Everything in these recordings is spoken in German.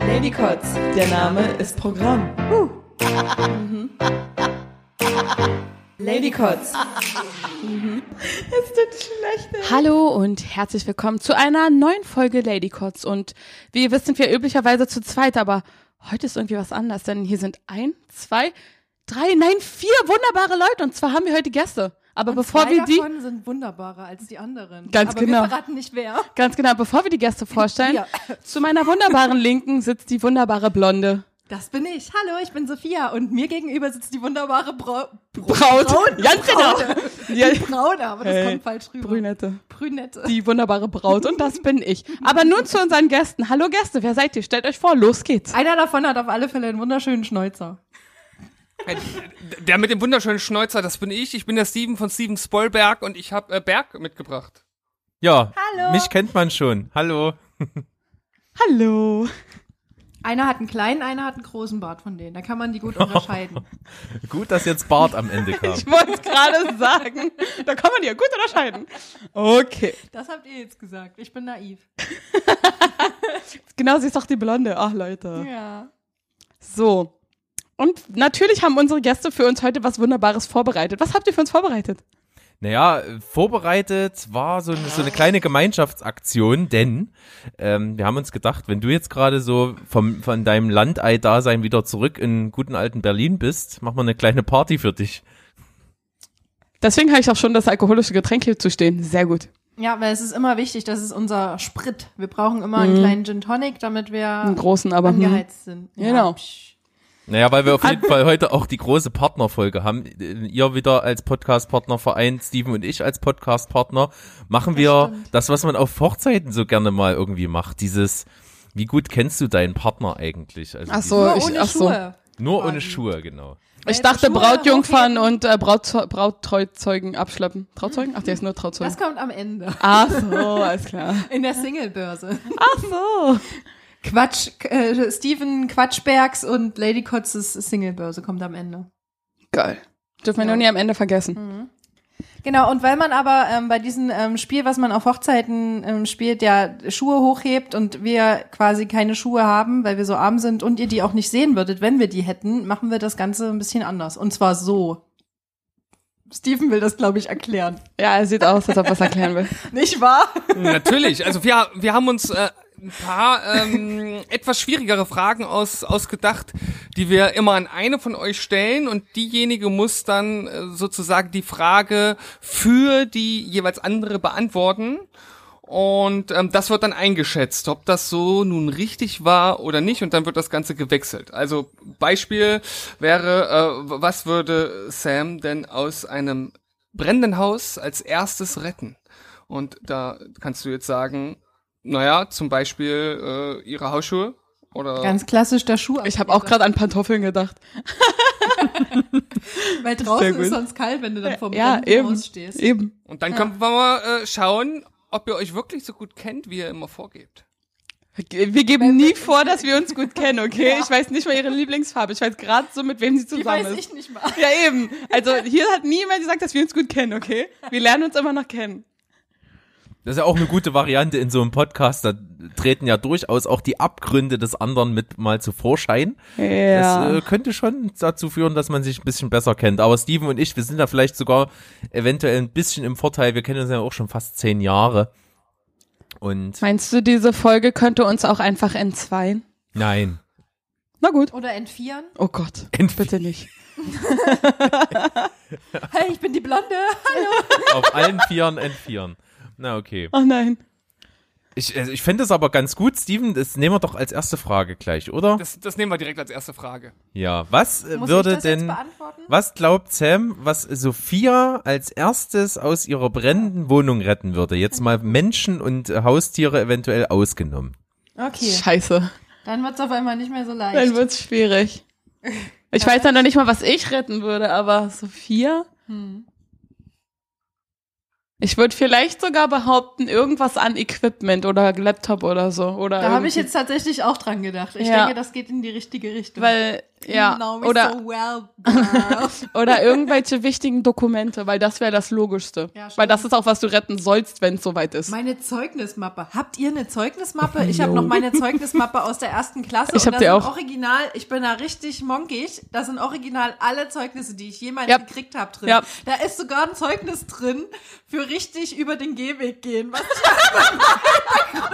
Ladycots, der Name ist Programm. Ladycots. Es tut schlecht. Hallo und herzlich willkommen zu einer neuen Folge Ladycots. Und wie ihr wisst, sind wir üblicherweise zu zweit, aber heute ist irgendwie was anders, denn hier sind ein, zwei, drei, nein, vier wunderbare Leute. Und zwar haben wir heute Gäste. Aber bevor Zwei wir die, davon sind wunderbarer als die anderen. Ganz Aber genau. wir verraten nicht wer. ganz genau, bevor wir die Gäste vorstellen, Ja. zu meiner wunderbaren Linken sitzt die wunderbare Blonde. Das bin ich. Hallo, ich bin Sophia und mir gegenüber sitzt die wunderbare Brau Braut. Ganz genau. Ja, Braune, aber das Hey, kommt falsch rüber. Brünette. Brünette. Die wunderbare Braut. Und das bin ich. Aber nun zu unseren Gästen. Hallo Gäste, wer seid ihr? Stellt euch vor, los geht's. Einer davon hat auf alle Fälle einen wunderschönen Schnäuzer. Der mit dem wunderschönen Schnäuzer, das bin ich. Ich bin der Steven von Steven Spoilberg und ich habe äh, Berg mitgebracht. Ja, Hallo. mich kennt man schon. Hallo. Hallo. Einer hat einen kleinen, einer hat einen großen Bart von denen. Da kann man die gut unterscheiden. Gut, dass jetzt Bart am Ende kam. Ich wollte es gerade sagen. Da kann man die ja gut unterscheiden. Okay. Das habt ihr jetzt gesagt. Ich bin naiv. Genau, sie ist doch die Blonde. Ach, Leute. Ja. So. Und natürlich haben unsere Gäste für uns heute was Wunderbares vorbereitet. Was habt ihr für uns vorbereitet? Naja, vorbereitet war so eine, so eine kleine Gemeinschaftsaktion, denn ähm, wir haben uns gedacht, wenn du jetzt gerade so vom, von deinem Landei-Dasein wieder zurück in guten alten Berlin bist, machen wir eine kleine Party für dich. Deswegen habe ich auch schon das alkoholische Getränk hier zu stehen. Sehr gut. Ja, weil es ist immer wichtig, das ist unser Sprit. Wir brauchen immer einen kleinen Gin Tonic, damit wir Einen großen, aber. Angeheizt sind. Ja, Genau. psch. Naja, weil wir auf jeden Fall heute auch die große Partnerfolge haben. Ihr wieder als Podcast-Partner vereint, Steven und ich als Podcast-Partner, machen wir das, was man auf Hochzeiten so gerne mal irgendwie macht. Dieses, wie gut kennst du deinen Partner eigentlich? Also Ach so, Nur ich, ohne ach so. Schuhe. Nur ohne. Schuhe, genau. Ich dachte Brautjungfern hochheben- und äh, Brauttreuzeugen abschleppen. Trauzeugen? Ach, der ist nur Trauzeugen. Das kommt am Ende. Ach so, alles klar. In der Singlebörse. Ach so. Quatsch, äh, Steven Quatschbergs und Lady Kotzes Singlebörse kommt am Ende. Geil. Dürfen wir Ja. nur nie am Ende vergessen. Genau, und weil man aber ähm, bei diesem ähm, Spiel, was man auf Hochzeiten ähm, spielt, ja Schuhe hochhebt und wir quasi keine Schuhe haben, weil wir so arm sind und ihr die auch nicht sehen würdet, wenn wir die hätten, machen wir das Ganze ein bisschen anders. Und zwar so. Steven will das, glaube ich, erklären. Ja, er sieht aus, als ob er was erklären will. Nicht wahr? Natürlich. Also wir, wir haben uns äh, ein paar ähm, etwas schwierigere Fragen aus, ausgedacht, die wir immer an eine von euch stellen und diejenige muss dann äh, sozusagen die Frage für die jeweils andere beantworten. Und ähm, das wird dann eingeschätzt, ob das so nun richtig war oder nicht. Und dann wird das Ganze gewechselt. Also Beispiel wäre, äh, was würde Sam denn aus einem brennenden Haus als erstes retten? Und da kannst du jetzt sagen, naja, zum Beispiel äh, ihre Hausschuhe oder Ganz klassisch der Schuh. Ich habe auch gerade an Pantoffeln gedacht. Weil draußen ist sonst kalt, wenn du dann vor dem Ja, brennenden eben. Stehst. Eben. und dann können wir mal äh, schauen, ob ihr euch wirklich so gut kennt, wie ihr immer vorgebt. Wir geben nie vor, dass wir uns gut kennen, okay? Ich weiß nicht mal ihre Lieblingsfarbe. Ich weiß gerade so, mit wem sie Die zusammen weiß ist. ich nicht mal. Ja, eben. Also hier hat niemand gesagt, dass wir uns gut kennen, okay? Wir lernen uns immer noch kennen. Das ist ja auch eine gute Variante in so einem Podcast. Da treten ja durchaus auch die Abgründe des anderen mit mal zu Vorschein. Das äh, könnte schon dazu führen, dass man sich ein bisschen besser kennt. Aber Steven und ich, wir sind da vielleicht sogar eventuell ein bisschen im Vorteil. Wir kennen uns ja auch schon fast zehn Jahre. Und Meinst du, diese Folge könnte uns auch einfach entzweien? nein. Na gut. Oder entvieren. Oh Gott. Entwie- Bitte nicht. Hey, ich bin die Blonde. Auf allen Vieren entvieren. Na, okay. Oh nein. Ich, also ich fände es aber ganz gut, Steven, das nehmen wir doch als erste Frage gleich, oder? Das, das nehmen wir direkt als erste Frage. Ja, was äh, Muss würde ich das jetzt denn, beantworten? was glaubt Sam, was Sophia als erstes aus ihrer brennenden Wohnung retten würde? Jetzt mal Menschen und Haustiere eventuell ausgenommen. Okay, Scheiße. dann wird's auf einmal nicht mehr so leicht. Dann wird's schwierig. Ich weiß ja noch nicht mal, was ich retten würde, aber Sophia? Hm. Ich würde vielleicht sogar behaupten, irgendwas an Equipment oder Laptop oder so. Oder Da habe ich jetzt tatsächlich auch dran gedacht. Ich Ja. denke, das geht in die richtige Richtung. Weil Ja, You know me oder- so well. Oder irgendwelche wichtigen Dokumente, weil das wäre das Logischste. Ja, weil das ist auch, was du retten sollst, wenn es soweit ist. Meine Zeugnismappe. Habt ihr eine Zeugnismappe? Ich habe noch meine Zeugnismappe aus der ersten Klasse. Ich hab und die auch. original, ich bin da richtig monkig. Da sind original alle Zeugnisse, die ich jemals Ja. gekriegt habe drin. Ja. Da ist sogar ein Zeugnis drin für richtig über den Gehweg gehen. Was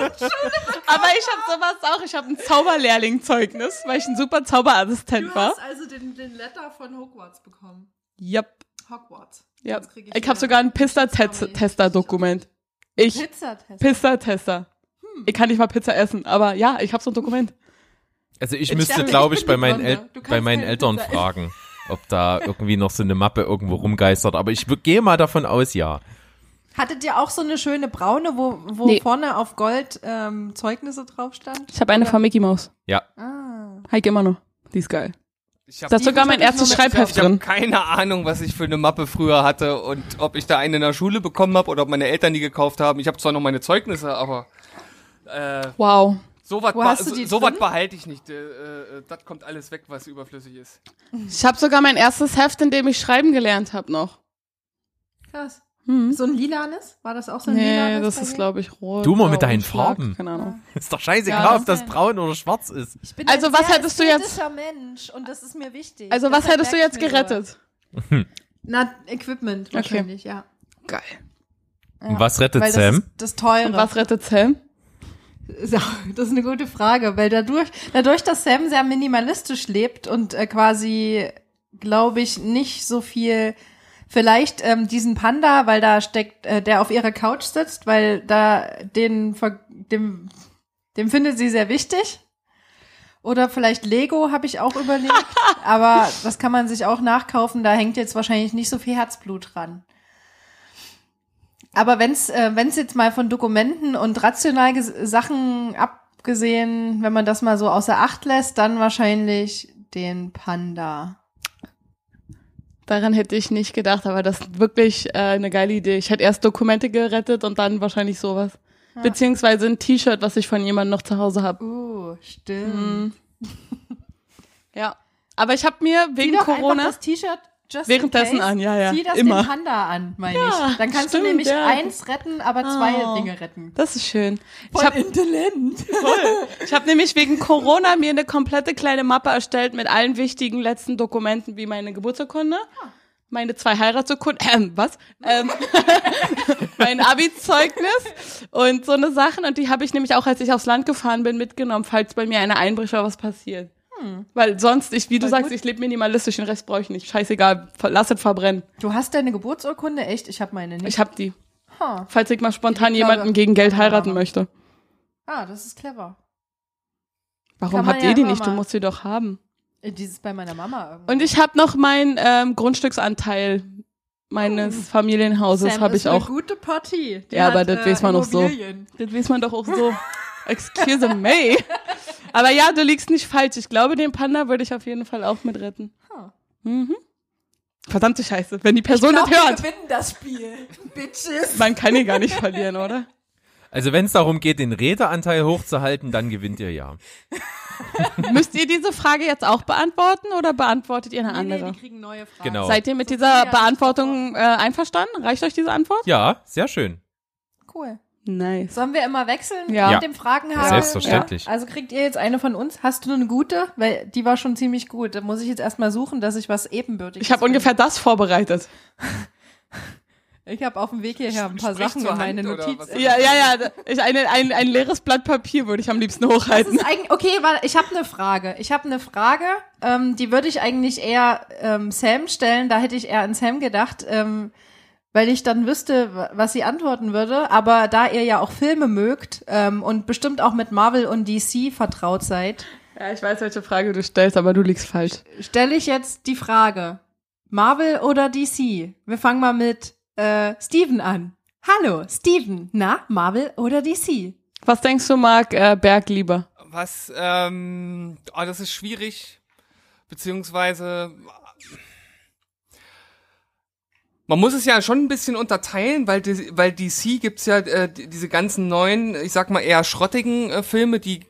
Aber ich habe sowas auch. Ich habe ein Zauberlehrling-Zeugnis, weil ich ein super Zauberassistent du war. hast also den, den Letter von Hogwarts bekommen. Yep. Hogwarts. Krieg Ich, wieder habe sogar ein Pizza-Tester-Dokument. Ich, Pizzatest. Pizza-Tester. Hm. Ich kann nicht mal Pizza essen, aber ja, ich habe so ein Dokument. Also ich Ich müsste, glaube ich ich, bei meinen, El. Du bei meinen Eltern Pizza fragen, ob da irgendwie noch so eine Mappe irgendwo rumgeistert. Aber ich gehe mal davon aus, ja. Hattet ihr auch so eine schöne braune, wo, wo Nee. vorne auf Gold ähm, Zeugnisse drauf stand? Ich habe eine von Mickey Mouse. Ja. Ah. Heike immer noch. Die ist geil. Ich habe Da ist sogar mein hab ich erstes Schreibheft ich hab drin. keine Ahnung, was ich für eine Mappe früher hatte und ob ich da eine in der Schule bekommen habe oder ob meine Eltern die gekauft haben. Ich habe zwar noch meine Zeugnisse, aber äh, Wow. so was Wo hast du die so drin? behalte ich nicht. Äh, äh, das kommt alles weg, was überflüssig ist. Ich habe sogar mein erstes Heft, in dem ich schreiben gelernt habe noch. Krass. Hm. So ein lilanes? War das auch so ein Nee, lilanes? das bei ist glaube ich rot. Du mal mit deinen Farben. Keine Ahnung. Ist doch scheißegal, Ja, ob das das- braun oder schwarz ist. Ich bin Also ein was hättest du jetzt- Mensch und das ist mir wichtig. Also was hättest du jetzt gerettet? Na, Equipment wahrscheinlich, ja. Geil. ja. Und was rettet Weil Sam? Das, ist das Teure. Und was rettet Sam? Das ist eine gute Frage, weil dadurch, dadurch, dass Sam sehr minimalistisch lebt und äh, quasi, glaube ich, nicht so viel, vielleicht ähm, diesen Panda, weil da steckt, äh, der auf ihrer Couch sitzt, weil da den, dem, dem findet sie sehr wichtig. Oder vielleicht Lego habe ich auch überlegt, aber das kann man sich auch nachkaufen, da hängt jetzt wahrscheinlich nicht so viel Herzblut dran. Aber wenn's äh, wenn's jetzt mal von Dokumenten und rational Sachen abgesehen, wenn man das mal so außer Acht lässt, dann wahrscheinlich den Panda. Daran hätte ich nicht gedacht, aber das ist wirklich äh, eine geile Idee. Ich hätte erst Dokumente gerettet und dann wahrscheinlich sowas. Beziehungsweise ein T-Shirt, was ich von jemandem noch zu Hause habe. Uh, stimmt. Ja. Aber ich habe mir wegen Corona. das T-Shirt just Währenddessen an, ja, ja, Zieh das immer. den Panda an, meine Ja, ich. Dann kannst stimmt, du nämlich ja. eins retten, aber zwei Oh. Dinge retten. Das ist schön. Ich Voll habe intelligent. ich hab nämlich wegen Corona mir eine komplette kleine Mappe erstellt mit allen wichtigen letzten Dokumenten, wie meine Geburtsurkunde, meine zwei Heiratsurkunden, ähm, was? Ähm, mein Abi-Zeugnis und so eine Sachen. Und die habe ich nämlich auch, als ich aufs Land gefahren bin, mitgenommen, falls bei mir eine Einbrecher was passiert. Weil sonst, ich, wie du sagst, gut. ich lebe minimalistisch, den Rest brauche ich nicht. Scheißegal, lass es verbrennen. Du hast deine Geburtsurkunde? Echt? Ich habe meine nicht. Ich hab die. Ha. Falls ich mal spontan Ich jemanden gegen Geld heiraten Ja. möchte. Ah, das ist clever. Warum habt ja ihr die nicht? Du musst sie doch haben. Dieses bei meiner Mama irgendwie. Und ich habe noch meinen ähm, Grundstücksanteil meines Familienhauses Sam habe ist ich eine auch. gute Partie. Die Ja, aber das äh, weiß man doch so. Das weiß man doch auch so. Excuse me. Aber ja, du liegst nicht falsch. Ich glaube, den Panda würde ich auf jeden Fall auch mit retten. Huh. Mhm. Verdammte Scheiße, wenn die Person Ich glaub, das wir hört. gewinnen das Spiel. Bitches. Man kann ihn gar nicht verlieren, oder? Also wenn es darum geht, den Redeanteil hochzuhalten, dann gewinnt ihr ja. Müsst ihr diese Frage jetzt auch beantworten oder beantwortet ihr eine Nee, nee, andere? die kriegen neue Fragen. Genau. Seid ihr mit So dieser Beantwortung äh, einverstanden? Reicht euch diese Antwort? Ja, sehr schön. Cool. Nice. Sollen wir immer wechseln Ja. mit dem Fragenhagel? Selbstverständlich. Ja. Also kriegt ihr jetzt eine von uns? Hast du eine gute? Weil die war schon ziemlich gut. Da muss ich jetzt erstmal suchen, dass ich was ebenbürtiges Ich habe ungefähr das vorbereitet. Ich habe auf dem Weg hierher ein paar Sprich Sachen oder Notizen. was? Ja, ja, ja. Ich, eine, ein, ein leeres Blatt Papier würde ich am liebsten Das hochhalten. ist eigentlich, okay, warte, ich habe eine Frage. Ich habe eine Frage, ähm, die würde ich eigentlich eher ähm, Sam stellen. Da hätte ich eher an Sam gedacht, ähm, weil ich dann wüsste, wa- was sie antworten würde. Aber da ihr ja auch Filme mögt ähm, und bestimmt auch mit Marvel und DC vertraut seid, Ja, ich weiß, welche Frage du stellst, aber du liegst falsch. stelle ich jetzt die Frage: Marvel oder DC? Wir fangen mal mit äh, Steven an. Hallo, Steven. Na, Marvel oder DC? Was denkst du, Marc äh, Berg lieber? Was, ähm, oh, das ist schwierig, beziehungsweise man muss es ja schon ein bisschen unterteilen, weil, weil DC gibt's ja äh, die- diese ganzen neuen, ich sag mal eher schrottigen äh, Filme, die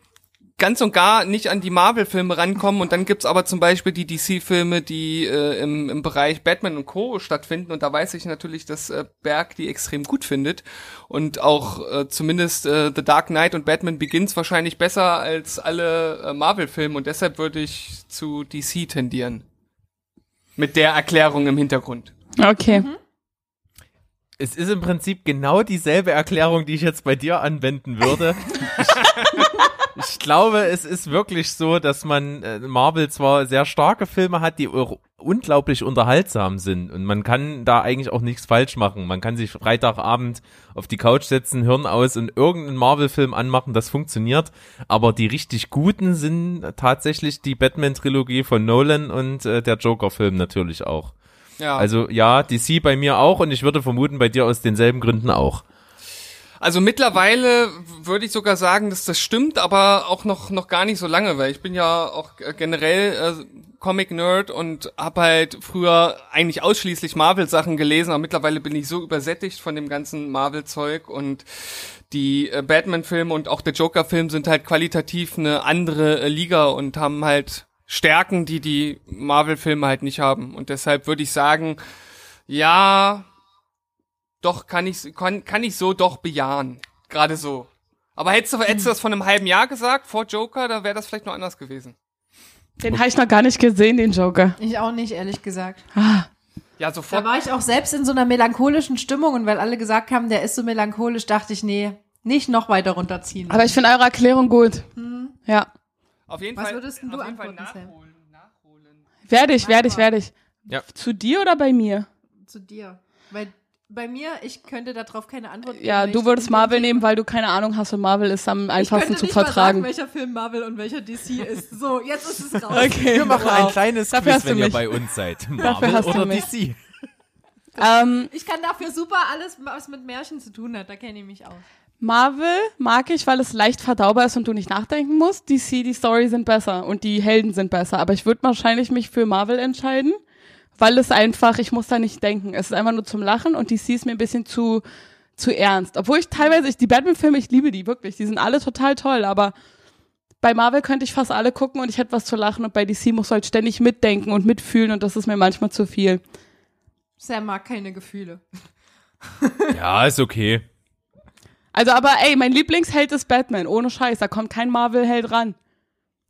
ganz und gar nicht an die Marvel-Filme rankommen und dann gibt's aber zum Beispiel die DC-Filme, die äh, im, im Bereich Batman und Co. stattfinden und da weiß ich natürlich, dass äh, Berg die extrem gut findet und auch äh, zumindest äh, The Dark Knight und Batman Begins wahrscheinlich besser als alle äh, Marvel-Filme und deshalb würde ich zu DC tendieren. Mit der Erklärung im Hintergrund. Okay. Mhm. Es ist im Prinzip genau dieselbe Erklärung, die ich jetzt bei dir anwenden würde. ich, ich glaube, es ist wirklich so, dass man äh, Marvel zwar sehr starke Filme hat, die auch unglaublich unterhaltsam sind und man kann da eigentlich auch nichts falsch machen. Man kann sich Freitagabend auf die Couch setzen, Hirn aus und irgendeinen Marvel-Film anmachen, das funktioniert. Aber die richtig guten sind tatsächlich die Batman-Trilogie von Nolan und äh, der Joker-Film natürlich auch. Ja. Also ja, DC bei mir auch und ich würde vermuten bei dir aus denselben Gründen auch. Also mittlerweile würde ich sogar sagen, dass das stimmt, aber auch noch noch gar nicht so lange, weil ich bin ja auch generell äh, Comic Nerd und habe halt früher eigentlich ausschließlich Marvel Sachen gelesen, aber mittlerweile bin ich so übersättigt von dem ganzen Marvel Zeug und die äh, Batman Filme und auch der Joker Film sind halt qualitativ eine andere äh, Liga und haben halt Stärken, die die Marvel Filme halt nicht haben und deshalb würde ich sagen, ja, doch, kann ich, kann, kann ich so doch bejahen. Gerade so. Aber hättest du, hättest du das vor einem halben Jahr gesagt, vor Joker, da wäre das vielleicht noch anders gewesen. Den habe ich noch gar nicht gesehen, den Joker. Ich auch nicht, ehrlich gesagt. Ah. Ja, Da sofort. war ich auch selbst in so einer melancholischen Stimmung und weil alle gesagt haben, der ist so melancholisch, dachte ich, nee, nicht noch weiter runterziehen. Aber ich finde eure Erklärung gut. Ja. Auf jeden Was Fall. würdest denn du auf jeden Fall antworten, nachholen, nachholen. Werde ich, werde ich, werde ich. Ja. Zu dir oder bei mir? zu dir. Weil bei mir, ich könnte darauf keine Antwort geben. Ja, du ich würdest Marvel nehmen, weil du keine Ahnung hast und Marvel ist am ich einfachsten könnte zu nicht mal vertragen. Sagen, welcher Film Marvel und welcher DC ist. So, jetzt ist es raus. Okay. Wir machen ein kleines Dafür Quiz, hast du wenn ihr bei uns seid. Dafür Marvel hast du oder mich. DC? Ähm, Ich kann dafür super alles, was mit Märchen zu tun hat. Da kenne ich mich aus. Marvel mag ich, weil es leicht verdaubar ist und du nicht nachdenken musst. DC, die Story sind besser und die Helden sind besser. Aber ich würde wahrscheinlich mich für Marvel entscheiden, weil es einfach, ich muss da nicht denken. Es ist einfach nur zum Lachen und DC ist mir ein bisschen zu, zu ernst. Obwohl ich teilweise, ich, die Batman-Filme, ich liebe die wirklich. Die sind alle total toll, aber bei Marvel könnte ich fast alle gucken und ich hätte was zu lachen und bei DC muss halt ständig mitdenken und mitfühlen und das ist mir manchmal zu viel. Sam mag keine Gefühle. Ja, ist okay. Also, aber ey, mein Lieblingsheld ist Batman, ohne Scheiß, da kommt kein Marvel-Held ran.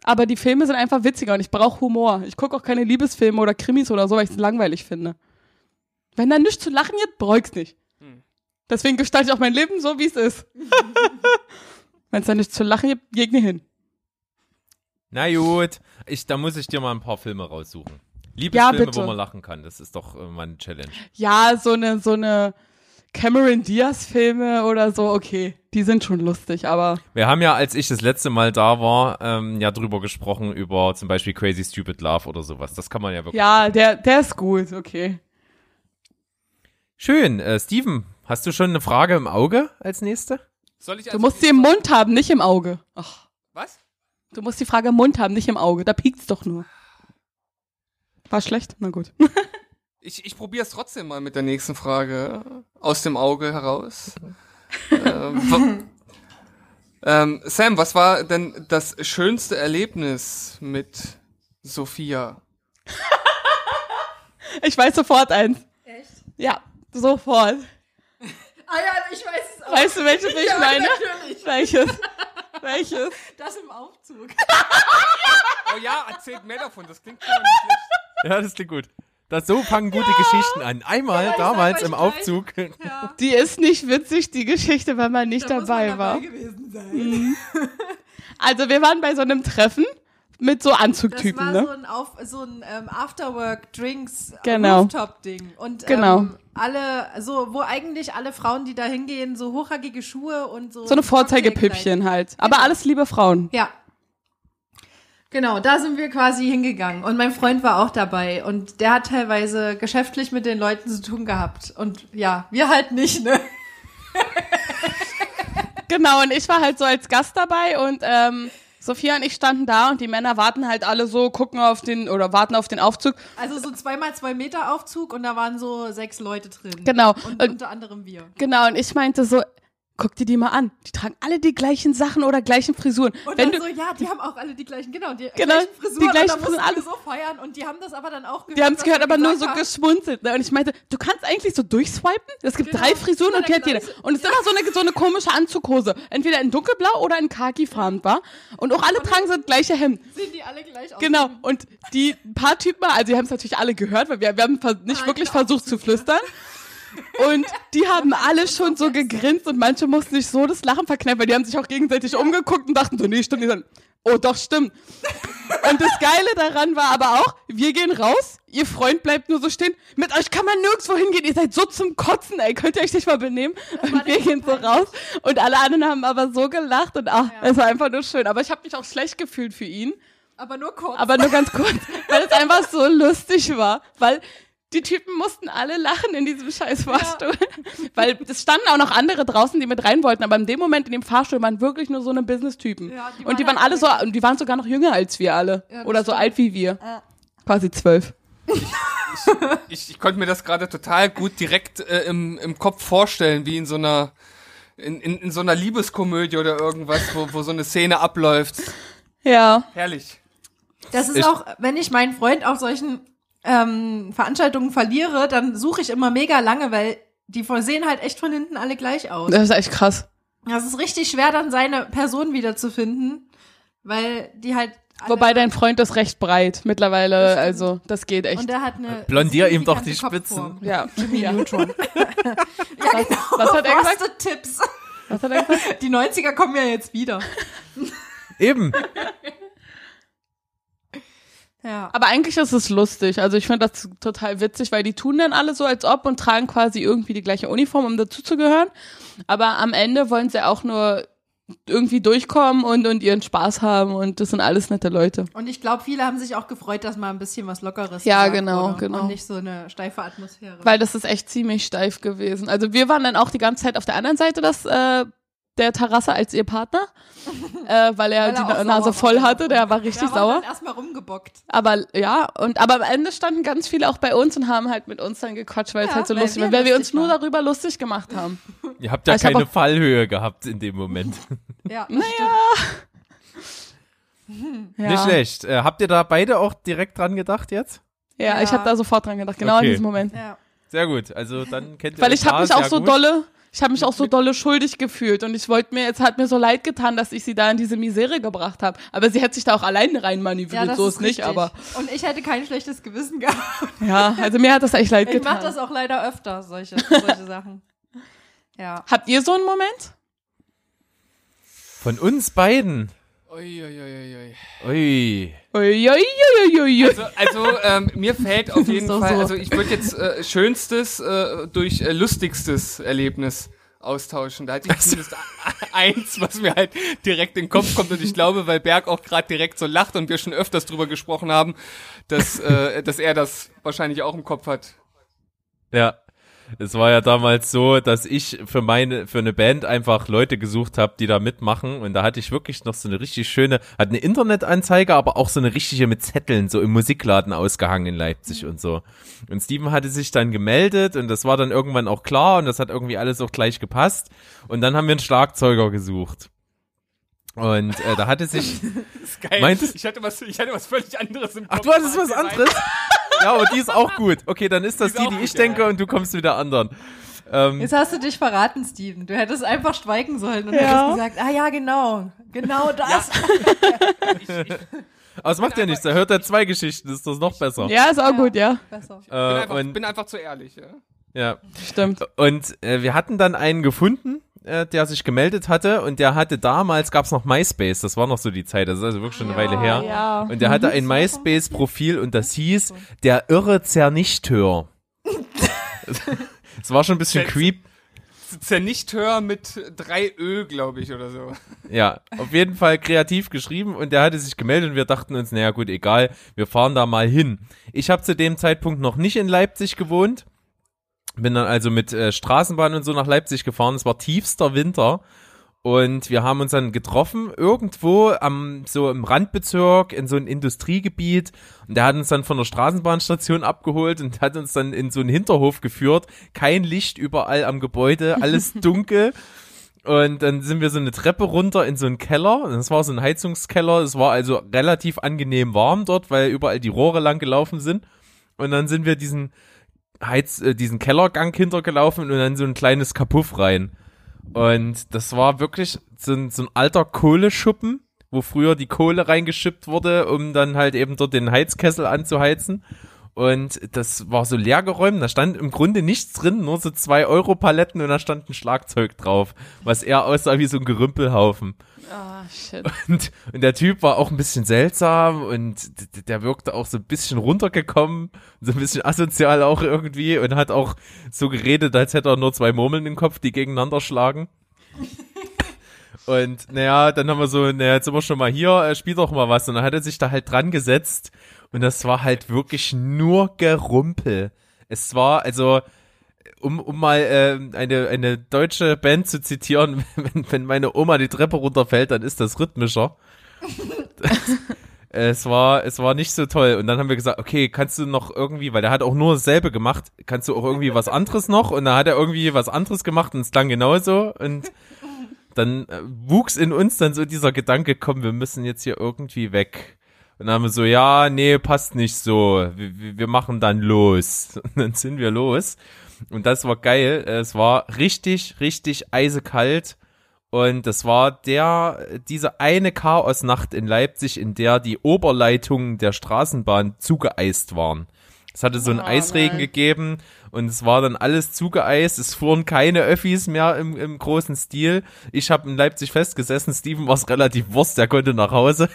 Aber die Filme sind einfach witziger und ich brauche Humor. Ich gucke auch keine Liebesfilme oder Krimis oder so, weil ich es langweilig finde. Wenn da nichts zu lachen gibt, brauche ich's nicht. Deswegen gestalte ich auch mein Leben so, wie es ist. Wenn es da nichts zu lachen gibt, gegne hin. Na gut, ich, da muss ich dir mal ein paar Filme raussuchen. Liebesfilme, bitte. wo man lachen kann. Das ist doch äh, mal eine Challenge. Ja, so eine, so eine Cameron Diaz-Filme oder so, okay. Die sind schon lustig, aber Wir haben ja, als ich das letzte Mal da war, ähm, ja drüber gesprochen, über zum Beispiel Crazy Stupid Love oder sowas. Das kann man ja wirklich. ja, der, der ist gut, okay. Schön. Äh, Steven, hast du schon eine Frage im Auge als nächste? Soll ich Du also musst sie im Mund haben, nicht im Auge. Ach. Was? Du musst die Frage im Mund haben, nicht im Auge. Da piekt's doch nur. War schlecht? Na gut. Ich, ich probiere es trotzdem mal mit der nächsten Frage aus dem Auge heraus. ähm, ähm, Sam, was war denn das schönste Erlebnis mit Sophia? Ich weiß sofort eins. Echt? Ja, sofort. Ah ja, ich weiß es auch. Weißt du, welches ich ja, meine? natürlich. Welches? Welches? Das im Aufzug. Oh ja, erzählt mehr davon, das klingt schon nicht schlecht. Ja, das klingt gut. Das, so fangen gute Geschichten an. Einmal Ja, damals im Aufzug. Ja, Die ist nicht witzig, die Geschichte, weil man nicht da muss dabei man war. dabei gewesen sein. Also wir waren bei so einem Treffen mit so Das Anzugtypen, war ne? so ein, Auf, so ein ähm, Afterwork-Drinks Genau. Rooftop-Ding. Und Genau. ähm, alle, so, wo eigentlich alle Frauen, die da hingehen, so hochhackige Schuhe und so. So eine Vorzeigepüppchen halt. Aber Genau. alles liebe Frauen. Ja. Genau, da sind wir quasi hingegangen. Und mein Freund war auch dabei. Und der hat teilweise geschäftlich mit den Leuten zu tun gehabt. Und ja, wir halt nicht, ne? Genau, und ich war halt so als Gast dabei und ähm, Sophia und ich standen da und die Männer warten halt alle so, gucken auf den oder warten auf den Aufzug. Also so zweimal zwei Meter Aufzug und da waren so sechs Leute drin. Genau. Und Und- unter anderem wir. Genau, und ich meinte so, guck dir die mal an. Die tragen alle die gleichen Sachen oder gleichen Frisuren. Und Wenn dann du, so, ja, die haben auch alle die gleichen, genau, die Genau, gleichen die Frisuren. gleichen und da Frisuren, alles. so feiern und die haben das aber dann auch gehört. die haben es gehört, aber nur so haben. geschmunzelt. Ne? Und ich meinte, du kannst eigentlich so durchswipen. Es gibt Genau. drei Frisuren und die hat jeder. gleiche. Und es ist immer so eine, so eine komische Anzughose. Entweder in dunkelblau oder in khaki-farben war. Und auch alle tragen so das gleiche Hemd. Sehen die alle gleich aus. Genau. Und die paar Typen, also die haben es natürlich alle gehört, weil wir, wir haben nicht Ah, wirklich genau. versucht zu flüstern. Und die haben alle schon so gegrinst und manche mussten sich so das Lachen verkneifen, weil die haben sich auch gegenseitig umgeguckt und dachten so, nee, stimmt. Die sagen, oh doch, stimmt. Und das Geile daran war aber auch, wir gehen raus, ihr Freund bleibt nur so stehen, mit euch kann man nirgendwo hingehen, ihr seid so zum Kotzen, ey, könnt ihr euch nicht mal benehmen? Und wir gehen so raus und alle anderen haben aber so gelacht und ach, es war einfach nur schön. Aber ich habe mich auch schlecht gefühlt für ihn. Aber nur kurz. Aber nur ganz kurz, weil es einfach so lustig war. Weil die Typen mussten alle lachen in diesem scheiß Fahrstuhl. Weil es standen auch noch andere draußen, die mit rein wollten. Aber in dem Moment in dem Fahrstuhl waren wirklich nur so eine Business-Typen. Ja, die und die waren alle so, und die waren sogar noch jünger als wir alle. Ja, Oder so stimmt. alt wie wir. Quasi zwölf. Ich, ich konnte mir das gerade total gut direkt äh, im, im Kopf vorstellen, wie in so einer in, in, in so einer Liebeskomödie oder irgendwas, wo, wo so eine Szene abläuft. Ja. Herrlich. Das ist Ich- auch, wenn ich meinen Freund auf solchen ähm, Veranstaltungen verliere, dann suche ich immer mega lange, weil die sehen halt echt von hinten alle gleich aus. Das ist echt krass. Das ist richtig schwer, dann seine Person wiederzufinden, weil die halt. Wobei dein Freund ist recht breit mittlerweile, Das stimmt. also das geht echt. und der hat eine Blondier ihm doch die Spitzen. Ja. Jimmy ja. Neutron. ja, genau. was hat er gesagt? Tips. Was hat er gesagt? Die 90er kommen ja jetzt wieder. Eben. Ja. Aber eigentlich ist es lustig. Also ich finde das total witzig, weil die tun dann alle so, als ob und tragen quasi irgendwie die gleiche Uniform, um dazuzugehören. Aber am Ende wollen sie auch nur irgendwie durchkommen und, und ihren Spaß haben und das sind alles nette Leute. Und ich glaube, viele haben sich auch gefreut, dass mal ein bisschen was Lockeres Ja, gesagt genau, wurde genau. Und nicht so eine steife Atmosphäre. Weil das ist echt ziemlich steif gewesen. Also wir waren dann auch die ganze Zeit auf der anderen Seite des, äh, der Terrasse als ihr Partner, äh, weil er Weil er die Nase voll hatte, der war richtig der war sauer. dann erstmal rumgebockt. Aber ja, und aber am Ende standen ganz viele auch bei uns und haben halt mit uns dann gequatscht, weil es Ja, halt so weil lustig war, weil wir uns nur darüber lustig gemacht haben. Ihr habt ja ich hab keine auch- Fallhöhe gehabt in dem Moment. Ja, Naja. Ja. Nicht schlecht. Äh, habt ihr da beide auch direkt dran gedacht jetzt? Ja, ich Ja. habe da sofort dran gedacht, genau Okay. in diesem Moment. Ja. Sehr gut. Also dann kennt ihr Weil ich habe mich auch so gut. dolle, ich habe mich auch so dolle schuldig gefühlt und ich wollte mir, es hat mir so leid getan, dass ich sie da in diese Misere gebracht habe. Aber sie hätte sich da auch alleine rein manövriert, das so ist nicht, richtig. aber Und ich hätte kein schlechtes Gewissen gehabt. ja, also mir hat das echt leid Ich getan. mache das auch leider öfter, solche, solche Sachen. Ja. Habt ihr so einen Moment? Von uns beiden. Uiuiuiui. Ui. Uiuiuiui. Also, also ähm, mir fällt auf jeden Fall, so. also ich würde jetzt äh, schönstes äh, durch äh, lustigstes Erlebnis austauschen. Da hatte ich zumindest eins, was mir halt direkt in den Kopf kommt und ich glaube, weil Berg auch gerade direkt so lacht und wir schon öfters drüber gesprochen haben, dass, äh, dass er das wahrscheinlich auch im Kopf hat. Ja. Es war ja damals so, dass ich für meine, für eine Band einfach Leute gesucht habe, die da mitmachen. Und da hatte ich wirklich noch so eine richtig schöne, hat eine Internetanzeige, aber auch so eine richtige mit Zetteln, so im Musikladen ausgehangen in Leipzig und so. Und Steven hatte sich dann gemeldet und das war dann irgendwann auch klar und das hat irgendwie alles auch gleich gepasst. Und dann haben wir einen Schlagzeuger gesucht. Und äh, da hatte sich, Das ist geil. Meintest- ich hatte was, ich hatte was völlig anderes im Kopf. ach du hattest was anderes? Ja, aber die ist auch gut. Okay, dann ist das Die die, die gut, ich ja, denke ja. und du kommst mit der anderen. Ähm, Jetzt hast du dich verraten, Steven. Du hättest einfach schweigen sollen und Ja. hättest gesagt, ah ja, genau, genau das. Aber es macht ja nichts, da hört er zwei Geschichten, ist das noch besser. Ja, ist auch gut, ja. Besser. Bin Äh, einfach, und, bin einfach zu ehrlich. Ja. ja. Stimmt. und äh, wir hatten dann einen gefunden, äh, der sich gemeldet hatte und der hatte damals, gab's noch MySpace, das war noch so die Zeit, das ist also wirklich schon eine Weile her. Ja. Und der hatte ein MySpace-Profil und das hieß der irre Zernichteur. Es war schon ein bisschen creep. Zernichthör mit drei Ö, glaube ich, oder so. Ja, auf jeden Fall kreativ geschrieben und der hatte sich gemeldet und wir dachten uns, naja gut, egal, wir fahren da mal hin. Ich habe zu dem Zeitpunkt noch nicht in Leipzig gewohnt, bin dann also mit äh, Straßenbahn und so nach Leipzig gefahren, es war tiefster Winter und wir haben uns dann getroffen irgendwo am so im Randbezirk in so ein Industriegebiet und der hat uns dann von der Straßenbahnstation abgeholt und hat uns dann in so einen Hinterhof geführt, kein Licht überall am Gebäude, alles dunkel Und dann sind wir so eine Treppe runter in so einen Keller. Das war so ein Heizungskeller. Es war also relativ angenehm warm dort, weil überall die Rohre lang gelaufen sind. Und dann sind wir diesen Heiz, äh, diesen Kellergang hintergelaufen und dann so ein kleines Kapuff rein. Und das war wirklich so ein, so ein alter Kohleschuppen, wo früher die Kohle reingeschippt wurde, um dann halt eben dort den Heizkessel anzuheizen. Und das war so leergeräumt, da stand im Grunde nichts drin, nur so zwei Euro Paletten und da stand ein Schlagzeug drauf, was eher aussah wie so ein Gerümpelhaufen. Ah, shit. Und, und der Typ war auch ein bisschen seltsam und der wirkte auch so ein bisschen runtergekommen, so ein bisschen asozial auch irgendwie und hat auch so geredet, als hätte er nur zwei Murmeln im Kopf, die gegeneinander schlagen. Und naja, dann haben wir so, naja, jetzt sind wir schon mal hier, äh, spiel doch mal was. Und dann hat er sich da halt dran gesetzt und das war halt wirklich nur Gerumpel. Es war, also, um, um mal äh, eine, eine deutsche Band zu zitieren, wenn, wenn meine Oma die Treppe runterfällt, dann ist das rhythmischer. Das, es war, es war nicht so toll. Und dann haben wir gesagt, okay, kannst du noch irgendwie, weil der hat auch nur dasselbe gemacht, kannst du auch irgendwie was anderes noch? Und dann hat er irgendwie was anderes gemacht und es klang genauso. Und dann äh, wuchs in uns dann so dieser Gedanke, komm, wir müssen jetzt hier irgendwie weg. Und dann haben wir so, ja, nee, passt nicht so. Wir, wir- wir machen dann los. Und dann sind wir los. Und das war geil. Es war richtig, richtig eisekalt. Und das war der, diese eine Chaosnacht in Leipzig, in der die Oberleitungen der Straßenbahn zugeeist waren. Es hatte so einen Oh, Eisregen nein. gegeben und es war dann alles zugeeist. Es fuhren keine Öffis mehr im, im großen Stil. Ich habe in Leipzig festgesessen. Steven war es relativ Wurst, der konnte nach Hause.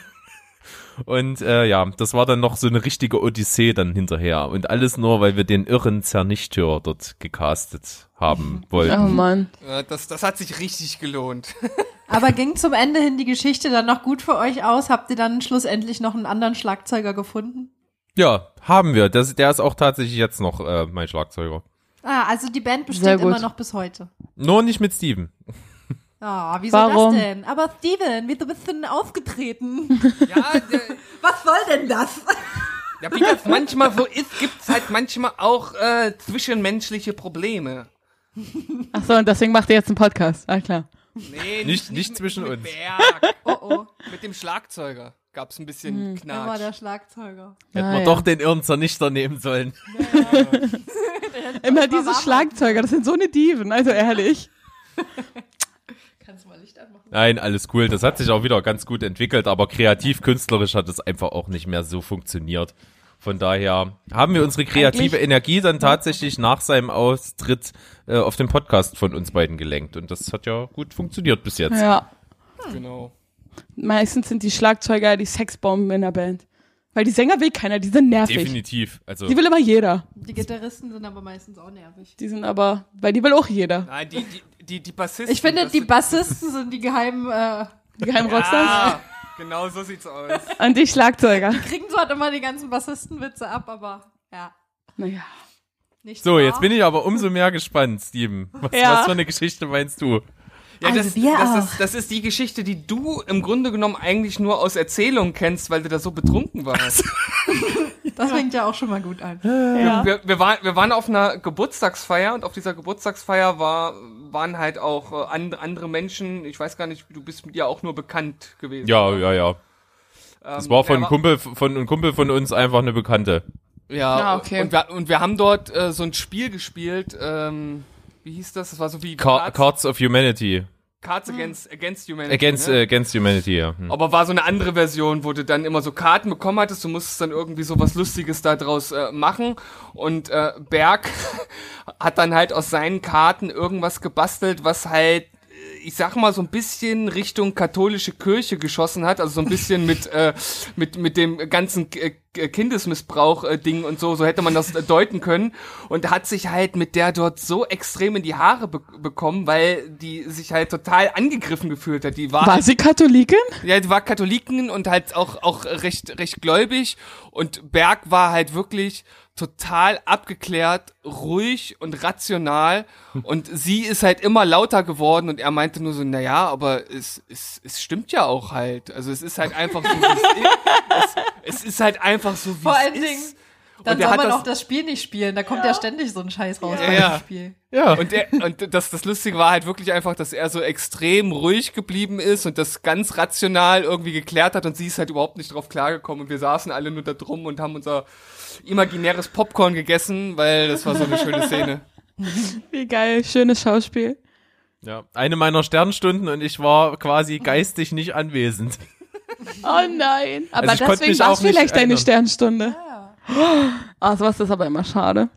Und äh, ja, das war dann noch so eine richtige Odyssee dann hinterher. Und alles nur, weil wir den irren Zernichteur dort gecastet haben Oh wollten. Mann. Ja, das, das hat sich richtig gelohnt. Aber ging zum Ende hin die Geschichte dann noch gut für euch aus? Habt ihr dann schlussendlich noch einen anderen Schlagzeuger gefunden? Ja, haben wir. Das, der ist auch tatsächlich jetzt noch äh, mein Schlagzeuger. Ah, also die Band besteht immer noch bis heute. Nur nicht mit Steven. Ah, wieso Warum? das denn? Aber Steven, wieso bist du denn ausgetreten? Ja, der, Was soll denn das? ja wie das manchmal so ist, gibt's halt manchmal auch äh, zwischenmenschliche Probleme. Ach so, und deswegen macht ihr jetzt einen Podcast. Ah, klar. Nee, Nicht- nicht mit- zwischen mit uns. Berg. Oh oh, Mit dem Schlagzeuger gab's ein bisschen er war der Knatsch. Schlagzeuger. Hätten Ah, wir ja. doch den irren Zernichter nehmen sollen. Immer diese Schlagzeuger, das sind so eine Dieven, also ehrlich. Kannst du mal Licht anmachen? Nein, alles cool. Das hat sich auch wieder ganz gut entwickelt, aber kreativ, künstlerisch hat es einfach auch nicht mehr so funktioniert. Von daher haben wir unsere kreative Eigentlich- Energie dann tatsächlich nach seinem Austritt äh, auf den Podcast von uns beiden gelenkt. Und das hat ja gut funktioniert bis jetzt. Ja. Genau. Meistens sind die Schlagzeuger die Sexbomben in der Band. Weil die Sänger will keiner, die sind nervig. Definitiv. Also Die will immer jeder. Die Gitarristen sind aber meistens auch nervig. Die sind aber, weil die will auch jeder. Nein, die, die, die, die Bassisten. Ich finde, das die Bassisten sind die geheimen, äh, Die geheimen Rockstars. Ja, genau so sieht's aus. Und die Schlagzeuger. kriegen zwar immer die ganzen Bassistenwitze ab, aber ja, Naja. nicht so, jetzt bin ich aber umso mehr gespannt, Steven. Was, Ja. was für eine Geschichte meinst du? Ja, Also das, wir das, auch. ist, das ist die Geschichte, die du im Grunde genommen eigentlich nur aus Erzählungen kennst, weil du da so betrunken warst. Das fängt ja auch schon mal gut an. Ja. Wir, wir, waren, wir waren auf einer Geburtstagsfeier und auf dieser Geburtstagsfeier war, waren halt auch äh, and, andere Menschen. Ich weiß gar nicht, du bist ja auch nur bekannt gewesen. Ja, ja, ja. Ähm, Das war von einem Kumpel von einem Kumpel von uns einfach eine Bekannte. Ja, Ah, okay. und, wir, und wir haben dort äh, so ein Spiel gespielt. Ähm, wie hieß das? Das war so wie Car Cards of Humanity. Cards Against, Against Humanity. Against, ne? against Humanity, ja. Hm. Aber war so eine andere Version, wo du dann immer so Karten bekommen hattest, du musstest dann irgendwie so was Lustiges da draus äh, machen. Und äh, Berg hat dann halt aus seinen Karten irgendwas gebastelt, was halt, ich sag mal, so ein bisschen Richtung katholische Kirche geschossen hat. Also so ein bisschen mit, äh, mit, mit dem ganzen K- Kindesmissbrauch-Ding und so, so hätte man das äh, deuten können. Und hat sich halt mit der dort so extrem in die Haare be bekommen, weil die sich halt total angegriffen gefühlt hat. Die war War sie Katholikin? ja, die war Katholiken und halt auch, auch recht, recht gläubig. Und Berg war halt wirklich total abgeklärt, ruhig und rational. Und sie ist halt immer lauter geworden und er meinte nur so, na ja, aber es, es, es stimmt ja auch halt. Also es ist halt einfach so, wie es, ist. es, es ist halt einfach so, wie Vor es allen ist. Dingen, Dann und soll man das, auch das Spiel nicht spielen. Da kommt ja, ständig so ein Scheiß raus Ja. bei Ja. dem Spiel. Ja. Und, der, und das, das Lustige war halt wirklich einfach, dass er so extrem ruhig geblieben ist und das ganz rational irgendwie geklärt hat und sie ist halt überhaupt nicht drauf klargekommen und wir saßen alle nur da drum und haben unser imaginäres Popcorn gegessen, weil das war so eine schöne Szene. Wie geil, schönes Schauspiel. ja. Eine meiner Sternstunden und ich war quasi geistig nicht anwesend. Oh nein. Aber Also deswegen war es vielleicht deine. Sternstunde. Ah, sowas ist aber immer schade.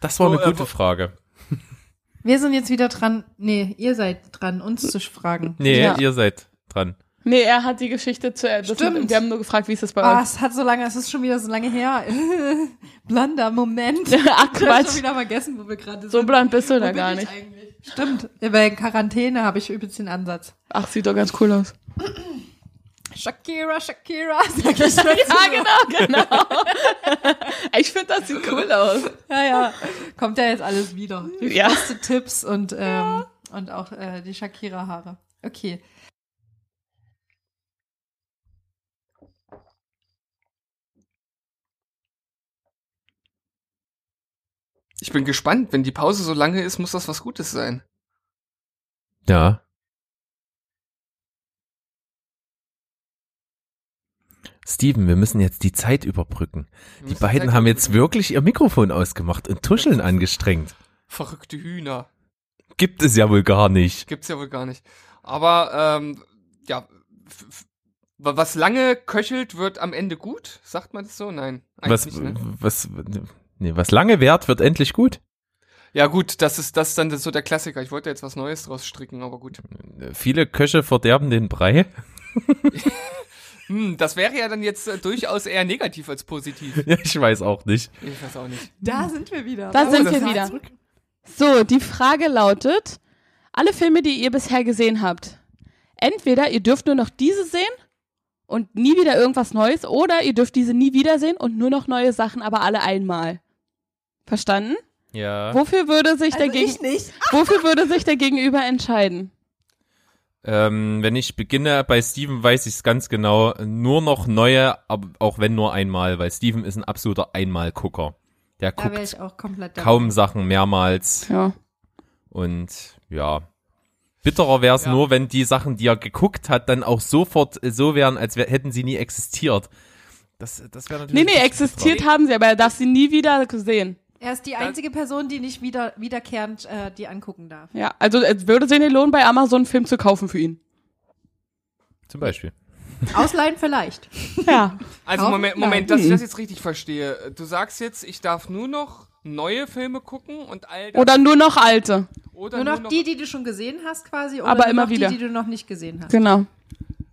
Das war So, eine äh, gute wo- Frage. Wir sind jetzt wieder dran. Nee, ihr seid dran, uns zu fragen. Nee, Ja. ihr seid dran. Nee, er hat die Geschichte zu das Stimmt. Mit, wir haben nur gefragt, wie ist das bei Ah, euch? es hat so lange, es ist schon wieder so lange her. Blunder Moment. Ach Ich hab schon Quatsch. wieder vergessen, wo wir gerade sind. So blond bist du da gar ich nicht. eigentlich? Stimmt. Bei Quarantäne habe ich übelst den Ansatz. Ach, sieht doch ganz cool aus. Shakira, Shakira, sag ich dazu. Ja, genau, genau. ich finde, das sieht cool aus. Ja, ja. Kommt ja jetzt alles wieder. Die Ja. Frosted-Tipps und, ähm, und auch äh, die Shakira-Haare. Okay. Ich bin gespannt, wenn die Pause so lange ist, muss das was Gutes sein. Ja. Steven, wir müssen jetzt die Zeit überbrücken. Wir Die beiden Zeit haben jetzt wirklich ihr Mikrofon ausgemacht und tuscheln angestrengt. Verrückte Hühner. Gibt es ja wohl gar nicht. Gibt's ja wohl gar nicht. Aber, ähm, ja, was lange köchelt, wird am Ende gut. Sagt man das so? Nein. Was, nicht, ne? was, nee, was lange währt, wird endlich gut. Ja gut, das ist das ist dann so der Klassiker. Ich wollte jetzt was Neues draus stricken, aber gut. Viele Köche verderben den Brei. Hm, das wäre ja dann jetzt äh, durchaus eher negativ als positiv. Ja, ich weiß auch nicht. Ich weiß auch nicht. Da sind wir wieder. Da Oh, sind wir wieder. zurück. So, die Frage lautet, alle Filme, die ihr bisher gesehen habt, entweder ihr dürft nur noch diese sehen und nie wieder irgendwas Neues, oder ihr dürft diese nie wiedersehen und nur noch neue Sachen, aber alle einmal. Verstanden? Ja. Wofür würde sich der Also Gegen ich nicht. Wofür würde sich der Gegenüber entscheiden? Ähm, wenn ich beginne bei Steven, weiß ich es ganz genau. Nur noch neue, aber auch wenn nur einmal, weil Steven ist ein absoluter Einmalgucker. Der Da guckt ich auch komplett dabei. kaum Sachen mehrmals Ja. und ja. Bitterer wäre es Ja. nur, wenn die Sachen, die er geguckt hat, dann auch sofort äh, so wären, als wär, hätten sie nie existiert. Das, das wäre natürlich. Nee, nee, existiert haben sie, aber er darf sie nie wieder sehen. Er ist die einzige Person, die nicht wieder, wiederkehrend äh, die angucken darf. Ja, also es würde sich nicht lohnen, bei Amazon einen Film zu kaufen für ihn. Zum Beispiel. Ausleihen vielleicht. Ja. Also Kaufen? Moment, Moment, dass ich das jetzt richtig verstehe. Du sagst jetzt, ich darf nur noch neue Filme gucken und all das. Oder nur noch alte. oder Nur noch die, die du schon gesehen hast quasi, oder Aber nur immer noch wieder. die, die du noch nicht gesehen hast. Genau.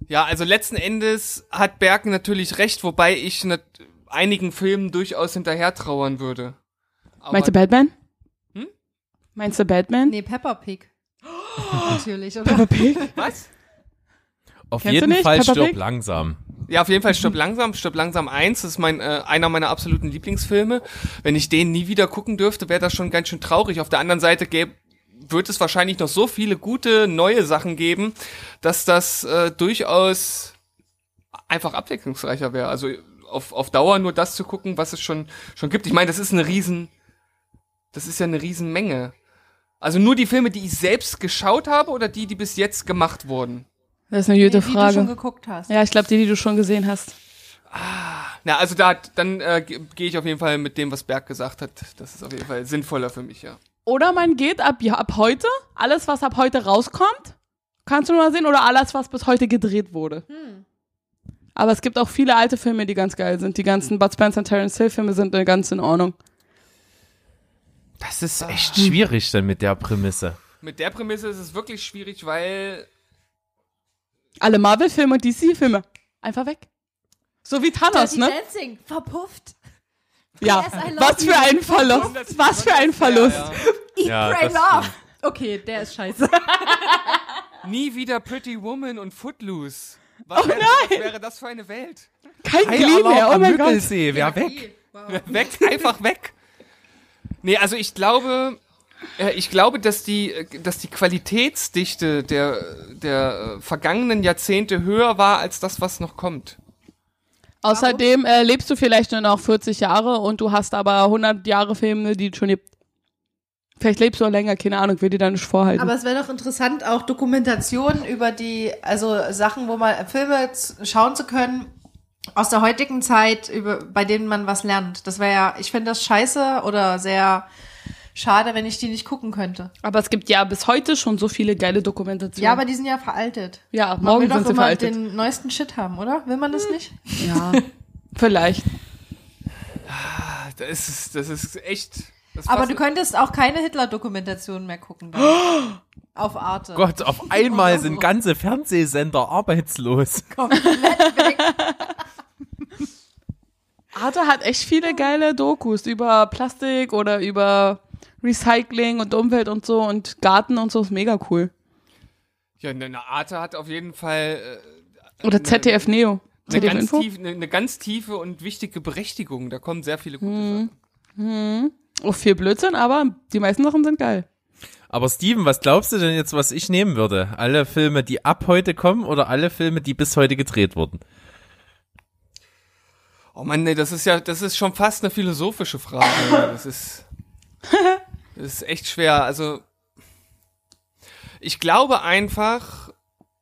Ja, also letzten Endes hat Bergen natürlich recht, wobei ich nat einigen Filmen durchaus hinterher trauern würde. Aber Meinst du Batman? Hm? Meinst du Batman? Nee, Peppa Pig. Natürlich, oder? Peppa Pig? was? Auf Kennst du jeden nicht, Fall Peppa stirb Pig? langsam. Ja, auf jeden Fall Stirb langsam. Stirb langsam 1 das ist mein, äh, einer meiner absoluten Lieblingsfilme. Wenn ich den nie wieder gucken dürfte, wäre das schon ganz schön traurig. Auf der anderen Seite gäbe wird es wahrscheinlich noch so viele gute neue Sachen geben, dass das äh, durchaus einfach abwechslungsreicher wäre. Also auf, auf Dauer nur das zu gucken, was es schon schon gibt. Ich meine, das ist eine riesen das ist ja eine riesen Menge. Also nur die Filme, die ich selbst geschaut habe oder die, die bis jetzt gemacht wurden? Das ist eine gute die, die du schon Frage. geguckt hast. Ja, ich glaube, die, die du schon gesehen hast. Na, also da, dann äh, ge- gehe ich auf jeden Fall mit dem, was Berg gesagt hat. Das ist auf jeden Fall sinnvoller für mich, ja. Oder man geht ab, ja, ab heute, alles, was ab heute rauskommt, kannst du nur mal sehen, oder alles, was bis heute gedreht wurde. Aber es gibt auch viele alte Filme, die ganz geil sind. Die ganzen Bud Spencer und Terence Hill Filme sind äh, ganz in Ordnung. Das ist echt schwierig dann mit der Prämisse. Mit der Prämisse ist es wirklich schwierig, weil Alle Marvel-Filme und DC-Filme. Einfach weg. So wie Thanos, Dirty ne? Dancing, verpufft. Ja. Yes, Was für ein Verlust. Was für ein Verlust. Eat, Ja, pray, das love. Okay, der ist scheiße. nie wieder Pretty Woman und Footloose. Was, wäre, was wäre das für eine Welt? Kein Glee mehr. Oh am mein Gott. Müggelsee, wer weg? Weg, einfach weg. Nee, also ich glaube, äh, ich glaube, dass die, äh, dass die Qualitätsdichte der, der äh, vergangenen Jahrzehnte höher war als das, was noch kommt. Außerdem äh, lebst du vielleicht nur noch 40 Jahre und du hast aber 100 Jahre Filme, die schon gibt. Vielleicht lebst du auch länger, keine Ahnung, will dir da nicht vorhalten. Aber es wäre doch interessant, auch Dokumentationen über die, also Sachen, wo man Filme schauen zu können aus der heutigen Zeit, über, bei denen man was lernt. Das wäre ja, ich finde das scheiße oder sehr schade, wenn ich die nicht gucken könnte. Aber es gibt ja bis heute schon so viele geile Dokumentationen. Ja, aber die sind ja veraltet. ja, Man morgen will doch sind sie immer veraltet. den neuesten Shit haben, oder? Will man das nicht? Ja, vielleicht. Das ist, das ist echt. Das Aber du könntest auch keine Hitler-Dokumentation mehr gucken. Dann. Auf Arte. Gott, auf einmal sind ganze Fernsehsender arbeitslos. Komplett weg. Arte hat echt viele geile Dokus über Plastik oder über Recycling und Umwelt und so und Garten und so ist mega cool. Ja, eine Arte hat auf jeden Fall äh, Oder ZDF Neo. eine, ZDF ganz tiefe, eine, eine ganz tiefe und wichtige Berechtigung. Da kommen sehr viele gute Mhm. Sachen. Auch viel Blödsinn, aber die meisten Sachen sind geil. Aber Steven, was glaubst du denn jetzt, was ich nehmen würde? Alle Filme, die ab heute kommen oder alle Filme, die bis heute gedreht wurden? Oh Mann, nee, das ist ja, das ist schon fast eine philosophische Frage. Das ist, das ist echt schwer. Also, ich glaube einfach,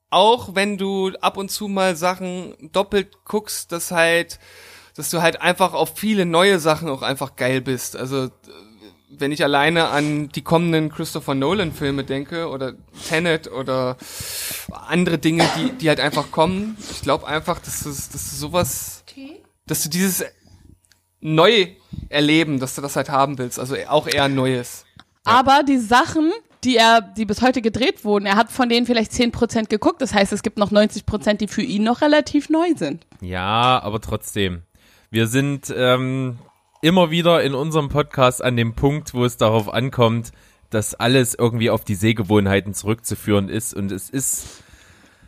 auch wenn du ab und zu mal Sachen doppelt guckst, dass halt, dass du halt einfach auf viele neue Sachen auch einfach geil bist. Also, wenn ich alleine an die kommenden Christopher Nolan Filme denke oder Tenet oder andere Dinge, die, die halt einfach kommen, ich glaube einfach, dass du, dass du sowas, dass du dieses neu erleben, dass du das halt haben willst, also auch eher Neues. Aber die Sachen, die er, die bis heute gedreht wurden, er hat von denen vielleicht 10% geguckt. Das heißt, es gibt noch 90%, die für ihn noch relativ neu sind. Ja, aber trotzdem. Wir sind ähm, immer wieder in unserem Podcast an dem Punkt, wo es darauf ankommt, dass alles irgendwie auf die Sehgewohnheiten zurückzuführen ist. Und es ist,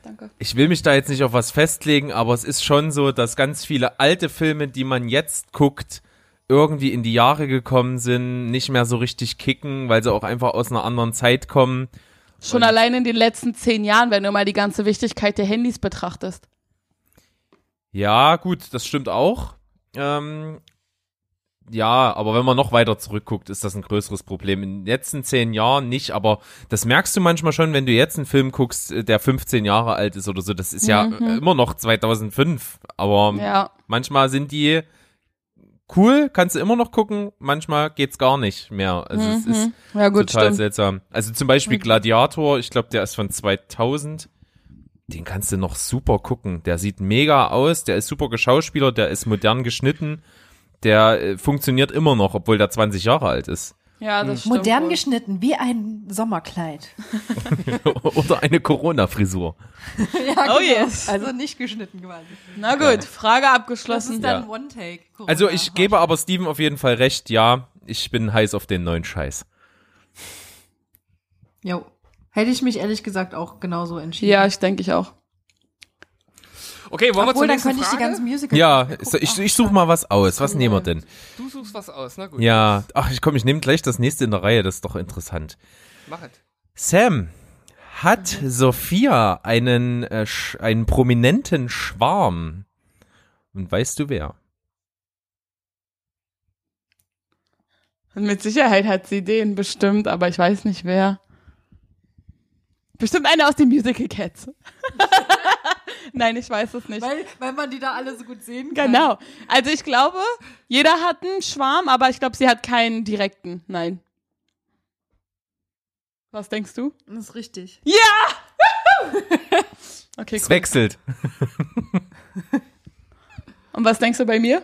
Danke. ich will mich da jetzt nicht auf was festlegen, aber es ist schon so, dass ganz viele alte Filme, die man jetzt guckt, irgendwie in die Jahre gekommen sind, nicht mehr so richtig kicken, weil sie auch einfach aus einer anderen Zeit kommen. Schon Und- allein in den letzten zehn Jahren, wenn du mal die ganze Wichtigkeit der Handys betrachtest. Ja, gut, das stimmt auch. Ähm, ja, aber wenn man noch weiter zurückguckt, ist das ein größeres Problem. In den letzten zehn Jahren nicht, aber das merkst du manchmal schon, wenn du jetzt einen Film guckst, äh, der 15 Jahre alt ist oder so. Das ist ja äh, immer noch 2005, aber Ja. manchmal sind die cool, kannst du immer noch gucken, manchmal geht's gar nicht mehr. Also es ist Ja, gut, total stimmt. seltsam. Also zum Beispiel Gladiator, ich glaube, der ist von 2000. Den kannst du noch super gucken. Der sieht mega aus, der ist super geschauspielert, der ist modern geschnitten. Der äh, funktioniert immer noch, obwohl der 20 Jahre alt ist. Ja, das stimmt. Modern wohl. geschnitten, wie ein Sommerkleid. Oder eine Corona-Frisur. ja, Oh yes. Also nicht geschnitten quasi. Na gut, Frage Das abgeschlossen. ist dann Ja. One-Take. Also ich gebe aber Steven auf jeden Fall recht, ja, ich bin heiß auf den neuen Scheiß. Jo. Hätte ich mich ehrlich gesagt auch genauso entschieden. Ja, ich denke ich auch. Okay, wollen wir zur Obwohl, dann nächsten könnte ich die Frage? ganzen Musicals Ja, gucken. ich, ich, suche mal was aus. Was nehmen wir denn? Du suchst was aus, na gut. Ja, ach, ich komm, ich nehme gleich das nächste in der Reihe, das ist doch interessant. Mach es. Sam, hat Sophia einen, äh, einen prominenten Schwarm? Und weißt du wer? Und mit Sicherheit hat sie den bestimmt, aber ich weiß nicht wer. Bestimmt eine aus den Musical Cats. Nein, ich weiß es nicht. Weil, weil man die da alle so gut sehen kann. Genau. Also ich glaube, jeder hat einen Schwarm, aber ich glaube, sie hat keinen direkten. Nein. Was denkst du? Das ist richtig. Okay, Es cool. wechselt. Und was denkst du bei mir?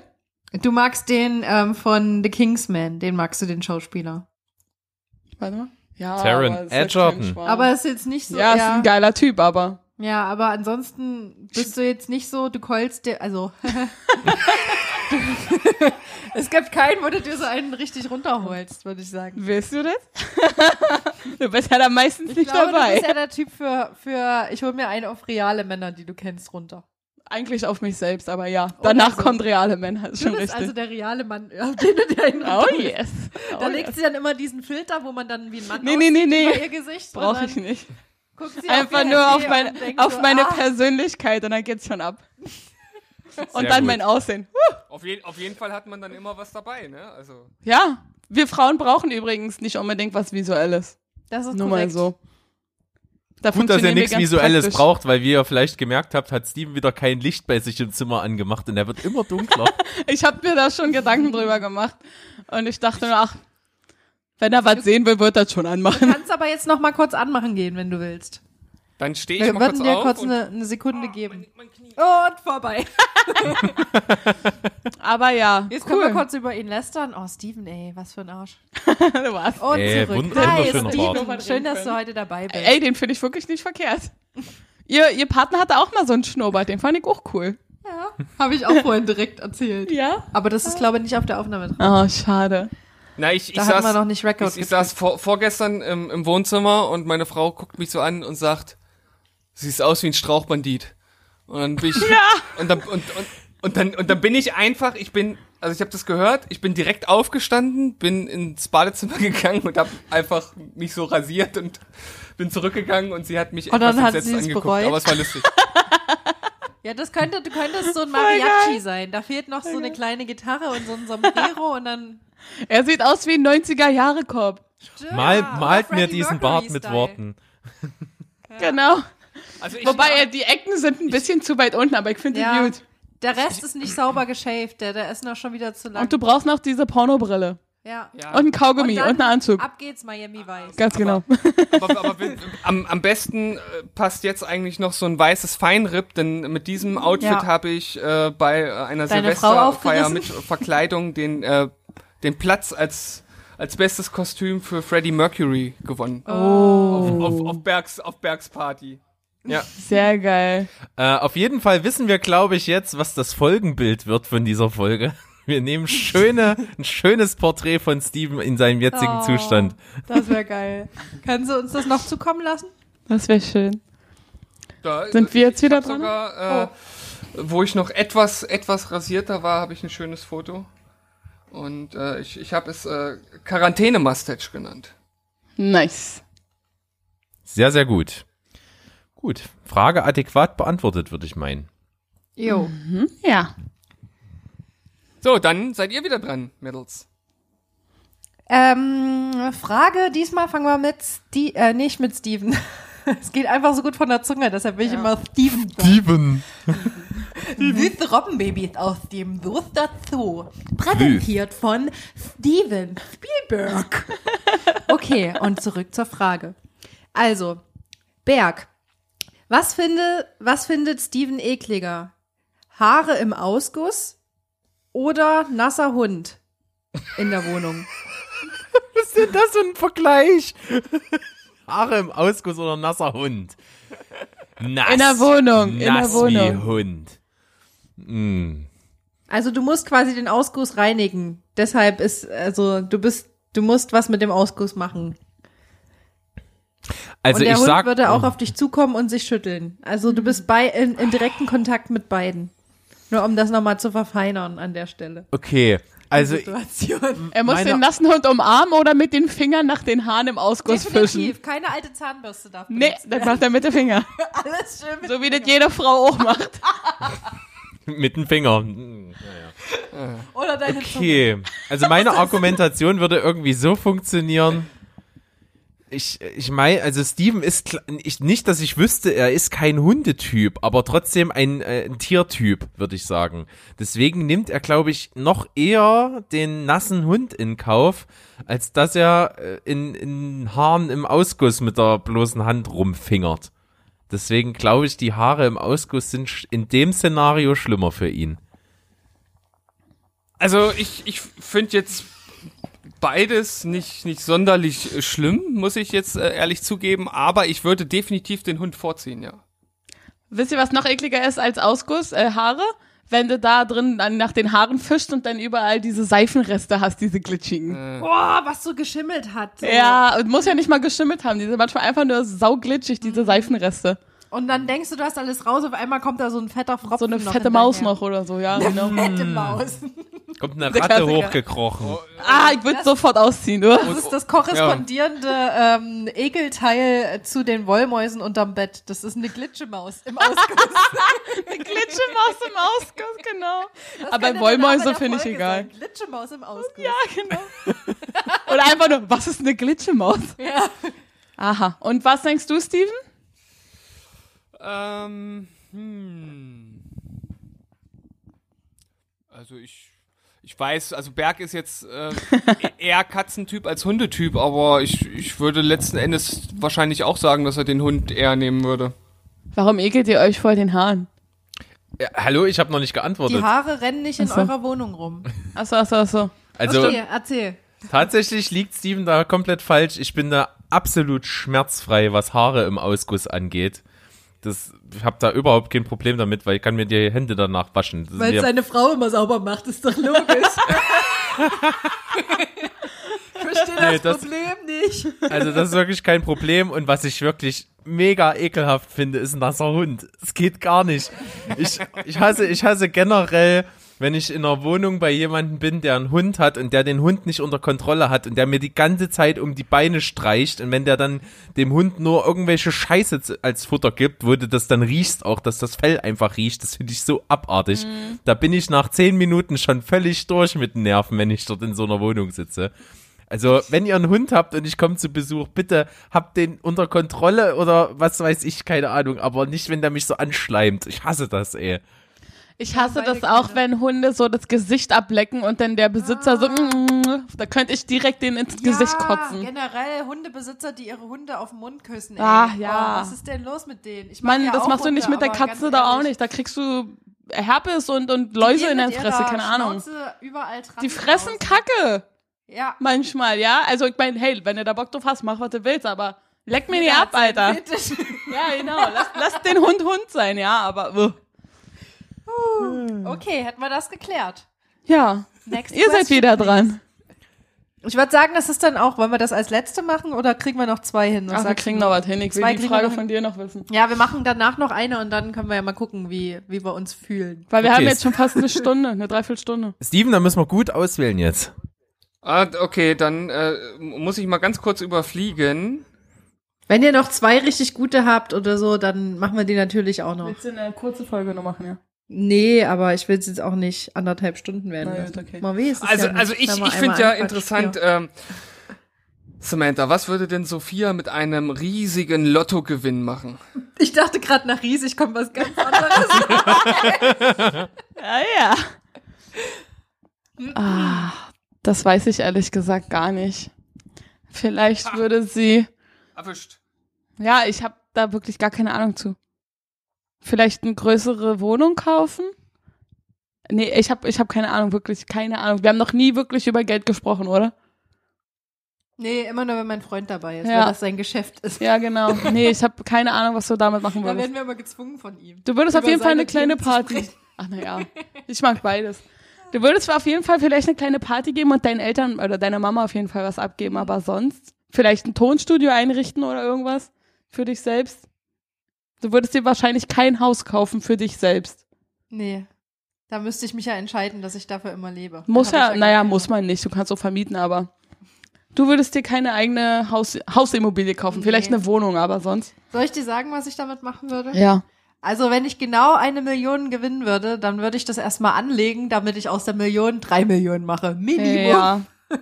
Du magst den ähm, von The Kingsman, den magst du, den Schauspieler. Warte mal. Ja, Taron aber ist Schwarm. Aber ist jetzt nicht so. ja, ist ja, ein geiler Typ, aber ja, aber ansonsten bist du jetzt nicht so, du keulst dir, also. es gibt keinen, wo du dir so einen richtig runterholst, würde ich sagen. willst du das? du bist ja da meistens Ich nicht glaube, dabei. du bist ja der Typ für, für ich hole mir einen auf reale Männer, die du kennst, runter. Eigentlich auf mich selbst, aber ja. Danach so. kommt reale Männer, ist Du schon bist richtig. also der reale Mann, auf den du dir einen oh yes. Da Oh, legt yes. sie dann immer diesen Filter, wo man dann wie ein Mann Nee, nee, nee, aussieht nee. über ihr Gesicht. Brauche ich nicht. Guckt sie Einfach nur auf denkt auf so, meine ah, Persönlichkeit und dann geht's schon ab. Und Sehr dann gut. mein Aussehen. Auf, je, auf jeden Fall hat man dann immer was dabei, ne? Also. Ja, wir Frauen brauchen übrigens nicht unbedingt was Visuelles. Das ist Nur mal korrekt. so. Da Gut, dass ihr nichts Visuelles praktisch. braucht, weil wie ihr vielleicht gemerkt habt, hat Steven wieder kein Licht bei sich im Zimmer angemacht und er wird immer dunkler. Ich habe mir da schon Gedanken drüber gemacht. Und ich dachte mir, ach, wenn er was sehen will, wird er das schon Du anmachen. kannst aber jetzt noch mal kurz anmachen gehen, wenn du willst. Dann stehe ich Wir mal würden kurz dir auf kurz und- eine, eine Sekunde geben. Mein Knie. Und vorbei. Aber ja, Jetzt können wir cool. kurz über ihn lästern. Oh, Steven, ey, was für ein Arsch. Du warst- Und Ey, zurück. wund- Hi, Steven. Schön, dass du heute dabei bist. Ey, den finde ich wirklich nicht verkehrt. Ihr, ihr Partner hatte auch mal so einen Schnurrbart, den fand ich auch cool. Ja, habe ich auch vorhin direkt erzählt. Ja? Aber das ist, glaube ich, nicht auf der Aufnahme drin. Oh, schade. Na, ich, ich Da saß, wir noch nicht Record ich, ich saß vor, vorgestern im, im Wohnzimmer und meine Frau guckt mich so an und sagt, siehst aus wie ein Strauchbandit. Und dann bin ich, und dann, und, und, und dann, und dann bin ich einfach, ich bin, also ich habe das gehört, ich bin direkt aufgestanden, bin ins Badezimmer gegangen und habe einfach mich so rasiert und bin zurückgegangen und sie hat mich Und dann etwas hat entsetzt sie es angeguckt, bereut? aber es war lustig. Ja, das könnte, du könntest so ein Mariachi sein. Da fehlt noch so eine kleine Gitarre und so ein Sombrero und dann. Er sieht aus wie ein 90er-Jahre-Korb. Mal, Ja, malt oder mir diesen Mercury Bart mit Style. Worten. Genau. Also ich, Wobei, äh, die Ecken sind ein bisschen zu weit unten, aber ich finde die Ja. gut. Der Rest ist nicht sauber geschaved, der, der ist noch schon wieder zu lang. Und du brauchst noch diese Pornobrille. Ja. ja, Und ein Kaugummi und, dann einen Anzug. Ab geht's Miami Weiß. Ganz genau. aber, aber wenn- am, am besten äh, passt jetzt eigentlich noch so ein weißes Feinripp, denn mit diesem Outfit Ja. habe ich äh, bei äh, einer Silvesterfeier mit Verkleidung den, äh, den Platz als, als bestes Kostüm für Freddie Mercury gewonnen. Oh. Auf, auf, auf, Bergs, auf Bergs Party. Ja. Sehr geil. Äh, auf jeden Fall wissen wir, glaube ich, jetzt, was das Folgenbild wird von dieser Folge. Wir nehmen schöne, ein schönes Porträt von Steven in seinem jetzigen Oh, Zustand. Das wäre geil. Kannst du uns das noch zukommen lassen? Das wäre schön. Da, Sind wir jetzt wieder dran? Sogar, äh, Wo ich noch etwas, etwas rasierter war, habe ich ein schönes Foto. Und äh, ich, ich habe es äh, Quarantäne-Mustache genannt. Nice. Sehr, sehr gut. Gut. Frage adäquat beantwortet, würde ich meinen. Jo. Ja. So, dann seid ihr wieder dran, Mädels. Ähm, Frage, diesmal fangen wir mit Ste äh, nicht mit Steven. Es geht einfach so gut von der Zunge, deshalb will ich immer Steven sagen. Steven. Süße Robbenbabys aus dem Soester Zoo. Präsentiert von Steven Spielberg. Okay, und zurück zur Frage. Also, Berg. Was, finde, was findet Steven ekliger? Haare im Ausguss oder nasser Hund in der Wohnung? Was ist denn das für ein Vergleich? Haare im Ausguss oder nasser Hund? Nass. In der Wohnung, in der Nass Wohnung. wie Hund. Mm. Also du musst quasi den Ausguss reinigen. Deshalb ist, also du bist, du musst was mit dem Ausguss machen. Also und der ich Hund sag, würde auch auf dich zukommen und sich schütteln. Also du bist bei, in, in direkten Kontakt mit beiden. Nur um das nochmal zu verfeinern an der Stelle. okay, also Situation. Er muss den nassen Hund umarmen oder mit den Fingern nach den Haaren im Ausguss fischen. Definitiv. Keine alte Zahnbürste darf Nee, das macht er mit den Fingern. Alles schön mit So wie das jede Frau auch macht. mit dem Finger. Mm. Oder deine Zunge. Okay, also meine Argumentation würde irgendwie so funktionieren. Ich, ich meine, also Steven ist ich, nicht, dass ich wüsste, er ist kein Hundetyp, aber trotzdem ein, äh, ein Tiertyp, würde ich sagen. Deswegen nimmt er, glaube ich, noch eher den nassen Hund in Kauf, als dass er äh, in, in Haaren im Ausguss mit der bloßen Hand rumfingert. Deswegen glaube ich, die Haare im Ausguss sind in dem Szenario schlimmer für ihn. Also ich, ich finde jetzt beides nicht, nicht sonderlich äh, schlimm, muss ich jetzt äh, ehrlich zugeben, aber ich würde definitiv den Hund vorziehen, ja. Wisst ihr, was noch ekliger ist als Ausguss? Äh, Haare? Wenn du da drin dann nach den Haaren fischst und dann überall diese Seifenreste hast, diese glitschigen. Boah, was so geschimmelt hat. So. Ja, und muss ja nicht mal geschimmelt haben. Die sind manchmal einfach nur sauglitschig, diese Seifenreste. Und dann denkst du, du hast alles raus, auf einmal kommt da so ein fetter Fropfen So eine noch fette Maus noch oder so, ja, genau. Fette Maus. Kommt eine Ratte Klassiker. hochgekrochen. Ah, ich würde sofort ausziehen, du. Das ist das korrespondierende ähm, Ekelteil zu den Wollmäusen unterm Bett. Das ist eine Glitschemaus im Ausguss. Eine Glitschemaus im Ausguss, genau. Das Aber Wollmäuse finde ich egal. sein. Glitschemaus im Ausguss. Ja, genau. Oder einfach nur, was ist eine Glitschemaus? Ja. Aha. Und was denkst du, Steven? Ähm, hm. Also ich, ich weiß, also Berg ist jetzt äh, eher Katzentyp als Hundetyp, aber ich, ich würde letzten Endes wahrscheinlich auch sagen, dass er den Hund eher nehmen würde. Warum ekelt ihr euch vor den Haaren? Ja, hallo, ich habe noch nicht Die geantwortet. Haare rennen nicht in eurer Wohnung rum. Achso, achso, achso. Also okay, erzähl. tatsächlich liegt Steven da komplett falsch. Ich bin da absolut schmerzfrei, was Haare im Ausguss angeht. Das, ich habe da überhaupt kein Problem damit, weil ich kann mir die Hände danach waschen. Das Weil seine Frau immer sauber macht, ist doch logisch. ich verstehe das, Nee, das- Problem nicht. Also das ist wirklich kein Problem und was ich wirklich mega ekelhaft finde, ist ein nasser Hund. Es geht gar nicht. Ich, ich hasse, ich hasse generell, wenn ich in einer Wohnung bei jemandem bin, der einen Hund hat und der den Hund nicht unter Kontrolle hat und der mir die ganze Zeit um die Beine streicht und wenn der dann dem Hund nur irgendwelche Scheiße als Futter gibt, wo du das dann riechst auch, dass das Fell einfach riecht, das finde ich so abartig. Da bin ich nach zehn Minuten schon völlig durch mit den Nerven, wenn ich dort in so einer Wohnung sitze. Also, wenn ihr einen Hund habt und ich komme zu Besuch, bitte habt den unter Kontrolle oder was weiß ich, keine Ahnung, aber nicht, wenn der mich so anschleimt. Ich hasse das, ey. Ich hasse das auch, Kinder. wenn Hunde so das Gesicht ablecken und dann der Besitzer so, mm, da könnte ich direkt den ins Gesicht kotzen. generell Hundebesitzer, die ihre Hunde auf den Mund küssen. Ey. Ah, ja. Oh, was ist denn los mit denen? Ich Mann, ja das machst du nicht Hunde, mit der Katze da auch nicht. Da kriegst du Herpes und, und Läuse in der Fresse, keine Ahnung. Die fressen. Kacke. Ja. Manchmal, ja. Also ich meine, hey, wenn du da Bock drauf hast, mach was du willst, aber leck mir die Jeder ab, Alter. Ja, genau. Lass, lass den Hund Hund sein, ja, aber uh. Okay, hätten wir das geklärt. ja. Next Ihr seid wieder please. dran. Ich würde sagen, das ist dann auch, wollen wir das als letzte machen oder kriegen wir noch zwei hin? Was Ach, wir kriegen du? noch was hin. Ich will Zwei die Frage von dir noch wissen. Ja, wir machen danach noch eine und dann können wir ja mal gucken, wie, wie wir uns fühlen. Weil wir Okay. haben jetzt schon fast eine Stunde, eine Dreiviertelstunde. Steven, da müssen wir gut auswählen jetzt. Ah, okay, dann äh, muss ich mal ganz kurz überfliegen. Wenn ihr noch zwei richtig gute habt oder so, dann machen wir die natürlich auch noch. Willst du eine kurze Folge noch machen, ja? Nee, aber ich will es jetzt auch nicht anderthalb Stunden werden lassen. gut, okay. Mal es Also, ja also ich, ich finde ja interessant, ähm, Samantha, was würde denn Sophia mit einem riesigen Lottogewinn machen? Ich dachte gerade nach riesig kommt was ganz anderes. Ja, ja. Ah, das weiß ich ehrlich gesagt gar nicht. Vielleicht würde sie. Erwischt. Ja, ich habe da wirklich gar keine Ahnung zu. Vielleicht eine größere Wohnung kaufen? Nee, ich habe ich hab keine Ahnung, wirklich keine Ahnung. Wir haben noch nie wirklich über Geld gesprochen, oder? nee, immer nur, wenn mein Freund dabei ist, Ja. weil das sein Geschäft ist. Ja, genau. Nee, ich habe keine Ahnung, was du damit machen Da würdest. werden wir immer gezwungen von ihm. Du würdest auf jeden Fall eine kleine Party. Ach naja, ich mag beides. Du würdest auf jeden Fall vielleicht eine kleine Party geben und deinen Eltern oder deiner Mama auf jeden Fall was abgeben, aber sonst vielleicht ein Tonstudio einrichten oder irgendwas für dich selbst. Du würdest dir wahrscheinlich kein Haus kaufen für dich selbst. Nee. Da müsste ich mich ja entscheiden, dass ich dafür immer lebe. Muss ja, ich naja, muss man nicht. Du kannst auch vermieten, aber du würdest dir keine eigene Haus, Hausimmobilie kaufen. Vielleicht Nee. eine Wohnung, aber sonst. Soll ich dir sagen, was ich damit machen würde? Ja. Also, wenn ich genau eine Million gewinnen würde, dann würde ich das erstmal anlegen, damit ich aus der Million drei Millionen mache. Minimum. Ja.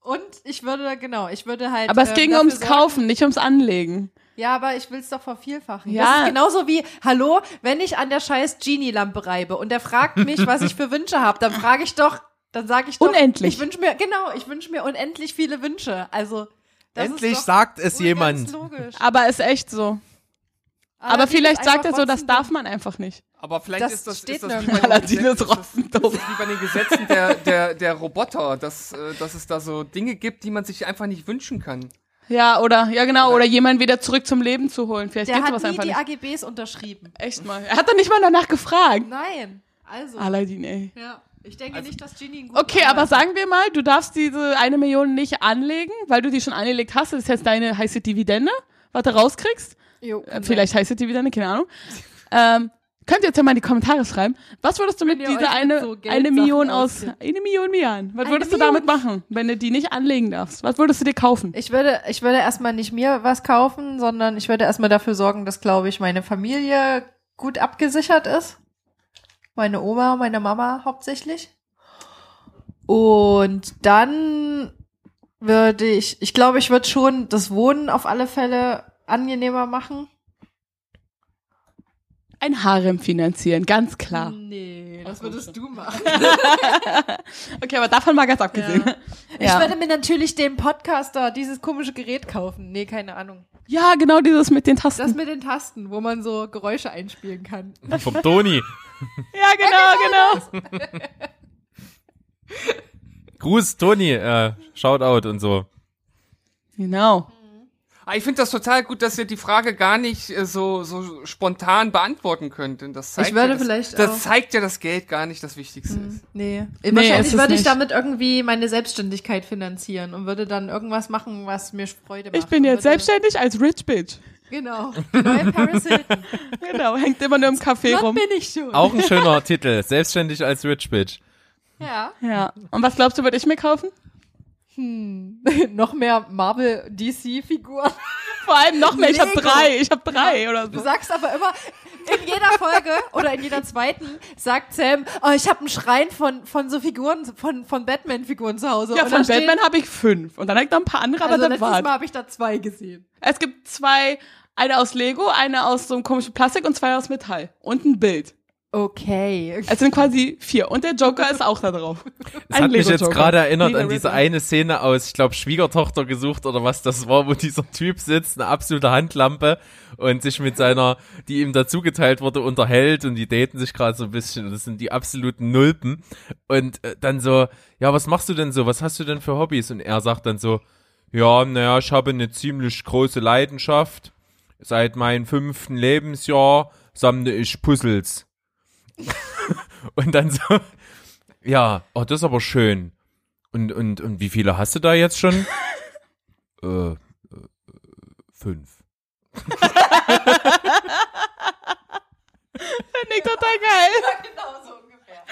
Und ich würde, genau, ich würde halt. Aber es ähm, ging dafür ums sorgen- Kaufen, nicht ums Anlegen. Ja, aber ich will es doch vervielfachen. Ja. Das ist genauso wie, hallo, wenn ich an der scheiß Genie-Lampe reibe und der fragt mich, was ich für Wünsche habe, dann frage ich doch, dann sage ich doch. Unendlich. Ich wünsche mir, genau, ich wünsche mir unendlich viele Wünsche. Also, das Endlich ist doch sagt es jemand. Logisch. Aber ist echt so. Aber Allerdings vielleicht sagt er so, das darf man einfach nicht. Aber vielleicht Das ist das, steht ist das wie Gesetzen- ist ist das ist wie bei den Gesetzen der, der, der Roboter, dass, äh, dass es da so Dinge gibt, die man sich einfach nicht wünschen kann. Ja, oder, ja genau, oder jemanden wieder zurück zum Leben zu holen. Vielleicht Der geht hat sowas nie einfach die nicht. AGBs unterschrieben. Echt mal. Er hat doch nicht mal danach gefragt. Nein. Also. Aladdin, ey. Ja. Ich denke nicht, dass Genie ein Okay, aber sagen wir mal, du darfst diese eine Million nicht anlegen, weil du die schon angelegt hast. Das ist jetzt deine heiße Dividende, was du rauskriegst. Jo, Äh, Vielleicht heiße Dividende, keine Ahnung. Ähm, Könnt ihr jetzt ja mal in die Kommentare schreiben. Was würdest du mit dieser eine, so eine Million aus, eine Million Mian? Was Eine würdest du damit machen, wenn du die nicht anlegen darfst? Was würdest du dir kaufen? Ich würde, ich würde erstmal nicht mir was kaufen, sondern ich würde erstmal dafür sorgen, dass, glaube ich, meine Familie gut abgesichert ist. Meine Oma, meine Mama hauptsächlich. Und dann würde ich, ich glaube, ich würde schon das Wohnen auf alle Fälle angenehmer machen. Ein Harem finanzieren, ganz klar. Nee, das würdest du machen. Okay, aber davon mal ganz abgesehen. Ja. Ich Ja. würde mir natürlich dem Podcaster dieses komische Gerät kaufen. Nee, keine Ahnung. Ja, genau dieses mit den Tasten. Das mit den Tasten, wo man so Geräusche einspielen kann. Vom Toni. ja, genau, genau. Gruß, Toni, äh, Shoutout und so. Genau. Ah, Ich finde das total gut, dass ihr die Frage gar nicht äh, so, so spontan beantworten könnt. Denn das zeigt Ich würde ja, dass, vielleicht das auch- zeigt ja, dass Geld gar nicht das Wichtigste ist. Nee. Nee, Wahrscheinlich würde ich nicht. damit irgendwie meine Selbstständigkeit finanzieren und würde dann irgendwas machen, was mir Freude macht. Ich bin jetzt selbstständig als Rich Bitch. Genau. Neue Paris Hilton. Genau, hängt immer nur im Café Das rum. bin ich schon. Auch ein schöner Titel. Selbstständig als Rich Bitch. Ja. Ja. Und was glaubst du, würde ich mir kaufen? Noch mehr Marvel DC Figuren. Vor allem noch mehr. Ich habe drei. Ich habe drei oder Du so. sagst aber immer in jeder Folge oder in jeder zweiten sagt Sam, oh, ich habe einen Schrein von von so Figuren von von Batman Figuren zu Hause. Ja, Und von Batman habe ich fünf. Und dann hab ich noch ein paar andere, aber Also das letztes war's. Mal habe ich da zwei gesehen. Es gibt zwei, eine aus Lego, eine aus so einem komischen Plastik und zwei aus Metall. Und ein Bild. Okay. Es sind quasi vier. Und der Joker ist auch da drauf. Das hat mich jetzt gerade erinnert Nee, der an diese Riddler. eine Szene aus, ich glaube, Schwiegertochter gesucht oder was das war, wo dieser Typ sitzt, eine absolute Handlampe und sich mit seiner, die ihm dazugeteilt wurde, unterhält und die daten sich gerade so ein bisschen und das sind die absoluten Nulpen und äh, dann so, ja, was machst du denn so, was hast du denn für Hobbys? Und er sagt dann so, ja, naja, ich habe eine ziemlich große Leidenschaft. Seit meinem fünften Lebensjahr sammle ich Puzzles. und dann so, ja, oh, das ist aber schön. Und, und, und wie viele hast du da jetzt schon? äh, äh, fünf. Finde ich total geil. genau so ungefähr.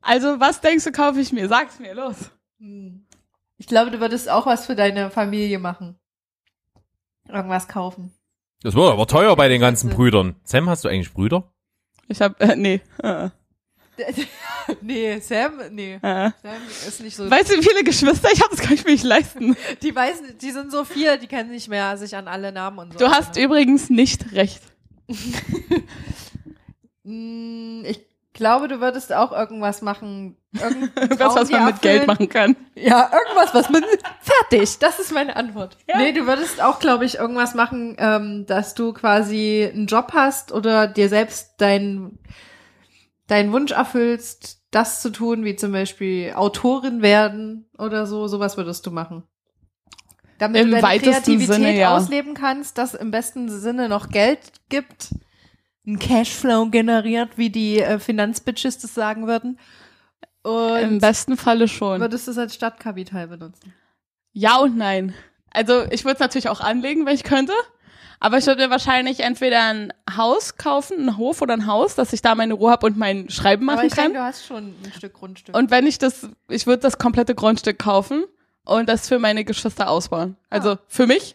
Also, was denkst du, kaufe ich mir? Sag's mir, los. Ich glaube, du würdest auch was für deine Familie machen. Irgendwas kaufen. Das wird aber teuer bei den ganzen Brüdern. Sam, hast du eigentlich Brüder? Ich hab, äh, nee. Äh, nee, Sam, nee. äh. Sam ist nicht so. Weißt du, wie viele Geschwister ich habe? Das kann ich mir nicht leisten. Die weiß, die sind so viel, die kennen nicht mehr sich an alle Namen und so. Du hast übrigens nicht recht. Mm, Ich glaube, du würdest auch irgendwas machen. Traum was man mit Geld machen kann. Ja, irgendwas, was man. Fertig. Das ist meine Antwort. Ja. Nee, du würdest auch, glaube ich, irgendwas machen, ähm, dass du quasi einen Job hast oder dir selbst deinen deinen Wunsch erfüllst, das zu tun, wie zum Beispiel Autorin werden oder so. Sowas würdest du machen. Damit Im du deine Kreativität Sinne, ja. ausleben kannst, das im besten Sinne noch Geld gibt, ein Cashflow generiert, wie die äh, Finanzbitches das sagen würden. Und Im besten Falle schon. würdest du es als Stadtkapital benutzen? Ja und nein. Also ich würde es natürlich auch anlegen, wenn ich könnte. Aber ich würde wahrscheinlich entweder ein Haus kaufen, einen Hof oder ein Haus, dass ich da meine Ruhe habe und mein Schreiben Aber machen ich kann. denke, du hast schon ein Stück Grundstück. Und wenn ich das, ich würde das komplette Grundstück kaufen und das für meine Geschwister ausbauen. Also Ah. für mich.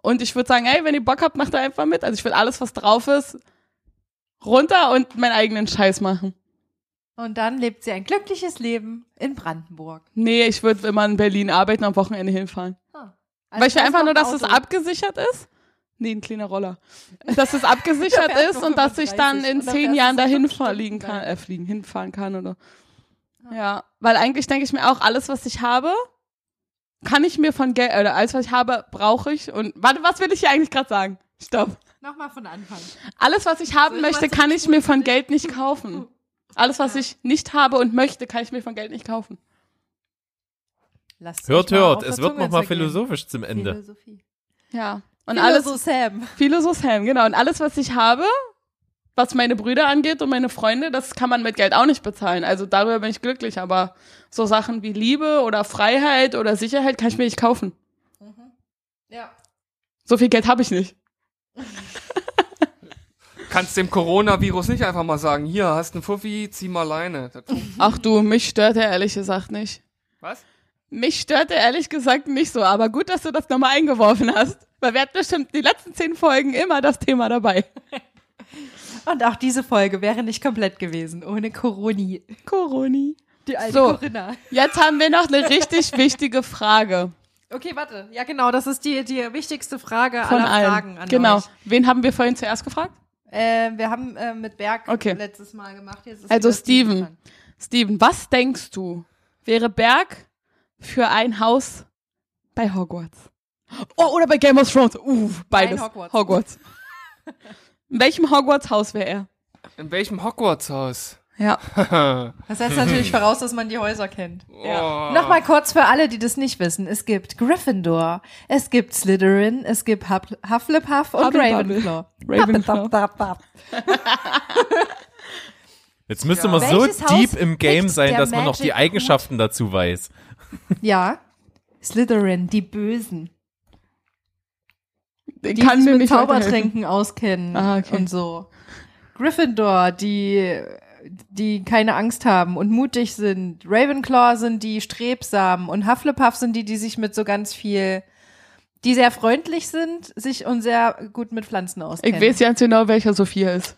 Und ich würde sagen, ey, wenn ihr Bock habt, macht da einfach mit. Also ich will alles, was drauf ist, runter und meinen eigenen Scheiß machen. Und dann lebt sie ein glückliches Leben in Brandenburg. Nee, ich würde immer in Berlin arbeiten, am Wochenende hinfahren. Ah. Weil ich will einfach nur, dass das es abgesichert ist. Nee, ein kleiner Roller. Dass es abgesichert ist und dass ich dann 35 in zehn Jahren dahin fliegen kann, äh, fliegen, hinfahren kann oder. Ja, weil eigentlich denke ich mir auch, alles, was ich habe, kann ich mir von Geld, oder alles, was ich habe, brauche ich. Und warte, was will ich hier eigentlich gerade sagen? Stopp. Nochmal von Anfang. Alles, was ich haben mal möchte, kann ich mir von? Geld nicht kaufen. Alles, was ich nicht habe und möchte, kann ich mir von Geld nicht kaufen. Lasst Hört, hört, es wird Zunge noch mal zergehen. Äh, philosophisch zum Ende. Philosophie. Ja. Und alles, so Sam. So Sam, genau. Und alles, was ich habe, was meine Brüder angeht und meine Freunde, das kann man mit Geld auch nicht bezahlen. Also darüber bin ich glücklich. Aber so Sachen wie Liebe oder Freiheit oder Sicherheit kann ich mir nicht kaufen. Ja. So viel Geld habe ich nicht. Kannst dem Coronavirus nicht einfach mal sagen, hier, hast einen Fuffi, zieh mal Leine. Ach du, mich stört er ehrlich gesagt nicht. Was? Mich stört er ehrlich gesagt nicht so, aber gut, dass du das nochmal eingeworfen hast. Weil wir hatten bestimmt die letzten zehn Folgen immer das Thema dabei. Und auch diese Folge wäre nicht komplett gewesen ohne Coroni. Coroni. Die alte So. Corinna. Jetzt haben wir noch eine richtig wichtige Frage Okay, warte. Ja, genau, das ist die, die wichtigste Frage von aller allen. Fragen an genau. euch. Wen haben wir vorhin zuerst gefragt? Äh, wir haben äh, mit Berg Okay. letztes Mal gemacht. Jetzt ist Also Steven. Steven, was denkst du, wäre Berg für ein Haus bei Hogwarts? Oh, oder bei Game of Thrones. Uh, beides. Hogwarts. Hogwarts. In welchem Hogwarts-Haus wäre er? In welchem Hogwarts-Haus? Ja. Das setzt natürlich voraus, dass man die Häuser kennt. Ja. Oh. Nochmal kurz für alle, die das nicht wissen. Es gibt Gryffindor, es gibt Slytherin, es gibt Huff- Hufflepuff und. Ravenclaw. Ravenclaw. Jetzt müsste Ja. man so Welches Haus deep im Game sein, dass man noch die Eigenschaften dazu weiß. Ja. Slytherin, die Bösen. Den Die kann sich mir mit. Zaubertränken auskennen Ah, okay. und so. Gryffindor, die, die keine Angst haben und mutig sind. Ravenclaw sind die strebsam und Hufflepuff sind die, die sich mit so ganz viel, die sehr freundlich sind, sich und sehr gut mit Pflanzen auskennen. Ich weiß ganz genau, welcher Sophia ist.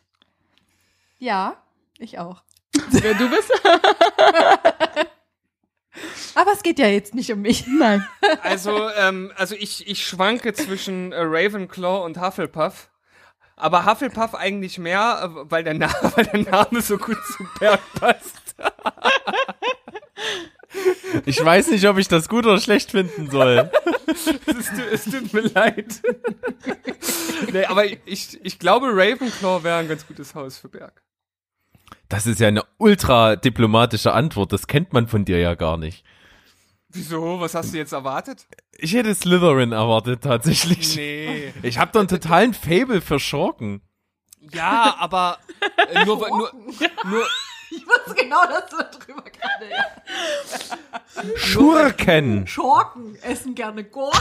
Ja, ich auch. Wer du bist? Aber es geht ja jetzt nicht um mich. Nein. Also, ähm, also ich, ich schwanke zwischen äh, Ravenclaw und Hufflepuff. Aber Hufflepuff eigentlich mehr, äh, weil der, Na weil der Name so gut zu Berg passt. Ich weiß nicht, ob ich das gut oder schlecht finden soll. Es, tut mir leid. nee, aber ich, ich glaube, Ravenclaw wäre ein ganz gutes Haus für Berg. Das ist ja eine ultra diplomatische Antwort. Das kennt man von dir ja gar nicht. Wieso? Was hast du jetzt erwartet? Ich hätte Slytherin erwartet, tatsächlich. Nee. Ich habe doch einen totalen Fable für Schurken. Ja, aber äh, nur, nur, nur, Ich wusste genau, dass du darüber gerade, ja. Schurken! Schorken essen gerne Gurken.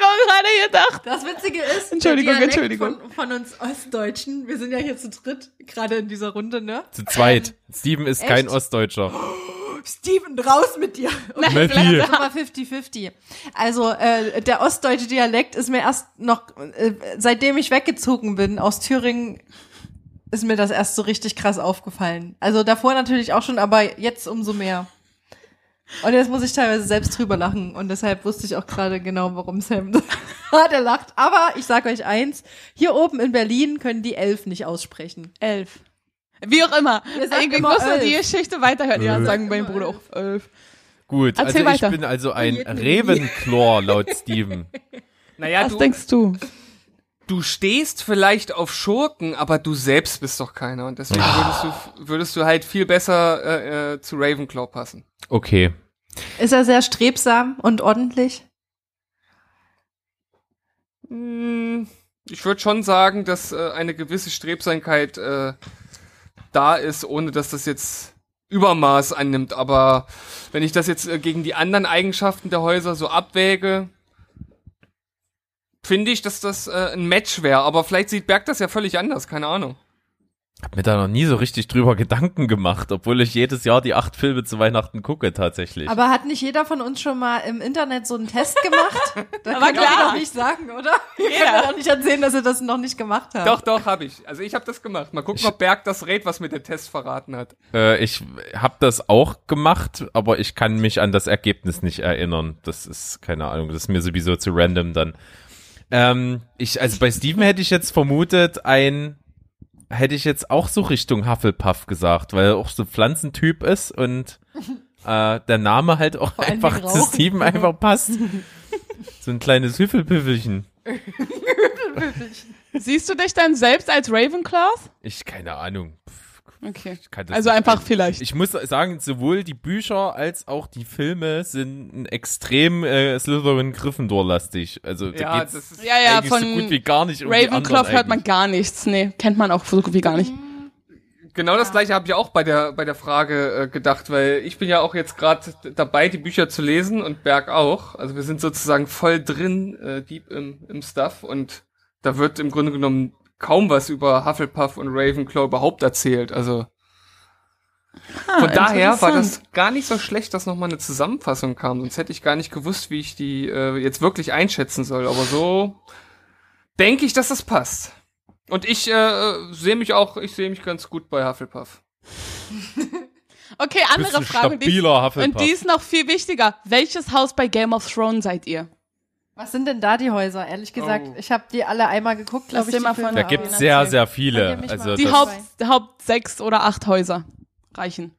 Habe gerade gedacht. Das Witzige ist, Entschuldigung, Entschuldigung. Von, von uns Ostdeutschen, wir sind ja hier zu dritt, gerade in dieser Runde, ne? Zu zweit. Steven ist kein echt? Ostdeutscher. Steven, raus mit dir. Und Matti. das ist aber 50-50. Also äh, der ostdeutsche Dialekt ist mir erst noch, äh, seitdem ich weggezogen bin aus Thüringen, ist mir das erst so richtig krass aufgefallen. Also davor natürlich auch schon, aber jetzt umso mehr. Und jetzt muss ich teilweise selbst drüber lachen und deshalb wusste ich auch gerade genau, warum Sam der lacht. Aber ich sag euch eins, hier oben in Berlin können die elf nicht aussprechen. Elf. Wie auch immer. Immer muss elf. die Geschichte weiterhören. Ja, sagen mein Bruder auch elf. Gut, Erzähl also ich weiter. bin also ein Jeden Ravenclaw laut Steven. naja, Was du, denkst du? Du stehst vielleicht auf Schurken, aber du selbst bist doch keiner. Und deswegen würdest du, würdest du halt viel besser äh, äh, zu Ravenclaw passen. Okay. Ist er sehr strebsam und ordentlich? Hm, Ich würde schon sagen, dass äh, eine gewisse Strebsamkeit äh, da ist, ohne dass das jetzt Übermaß annimmt. Aber wenn ich das jetzt äh, gegen die anderen Eigenschaften der Häuser so abwäge, finde ich, dass das äh, ein Match wäre. Aber vielleicht sieht Berg das ja völlig anders, keine Ahnung. Hab mir da noch nie so richtig drüber Gedanken gemacht, obwohl ich jedes Jahr die acht Filme zu Weihnachten gucke, tatsächlich. Aber hat nicht jeder von uns schon mal im Internet so einen Test gemacht? Da Aber könnt ihr klar. doch nicht sagen, oder? Könnt mir doch nicht erzählen, dass ihr das noch nicht gemacht habt. Doch, doch, habe ich. Also ich habe das gemacht. Mal gucken, ob Berg das rät, was mir der Test verraten hat. Äh, ich habe das auch gemacht, aber ich kann mich an das Ergebnis nicht erinnern. Das ist, keine Ahnung, das ist mir sowieso zu random dann. Ähm, ich, also bei Steven hätte ich jetzt vermutet, ein, hätte ich jetzt auch so Richtung Hufflepuff gesagt, weil er auch so Pflanzentyp ist und äh, der Name halt auch allen einfach zu. Steven einfach passt. so ein kleines Hüffelpüffelchen. Siehst du dich dann selbst als Ravenclaw? Ich, keine Ahnung. Pff, Okay. Also einfach vielleicht. Ich muss sagen, sowohl die Bücher als auch die Filme sind extrem äh, Slytherin-Gryffindor-lastig. Also da Ja, geht's das ist Ja, ja, eigentlich von so gut wie gar nicht um Ravenclaw hört man gar nichts. Nee, kennt man auch so gut wie gar nicht. Genau das gleiche habe ich auch bei der bei der Frage äh, gedacht, weil ich bin ja auch jetzt gerade dabei, die Bücher zu lesen und Berg auch. Also wir sind sozusagen voll drin, äh, deep im, im Stuff und da wird im Grunde genommen kaum was über Hufflepuff und Ravenclaw überhaupt erzählt. Also von daher war das gar nicht so schlecht, dass nochmal eine Zusammenfassung kam. Sonst hätte ich gar nicht gewusst, wie ich die äh, jetzt wirklich einschätzen soll. Aber so denke ich, dass das passt. Und ich äh, sehe mich auch, ich sehe mich ganz gut bei Hufflepuff. Okay, andere Frage. Die, Hufflepuff. und die ist noch viel wichtiger. Welches Haus bei Game of Thrones seid ihr? Was sind denn da die Häuser? Ehrlich gesagt, Oh. ich habe die alle einmal geguckt, Lass glaube ich. mal von- Da Ja, gibt's wen sehr, sehr viele. Also Die Haupt, Haupt sechs oder acht Häuser reichen.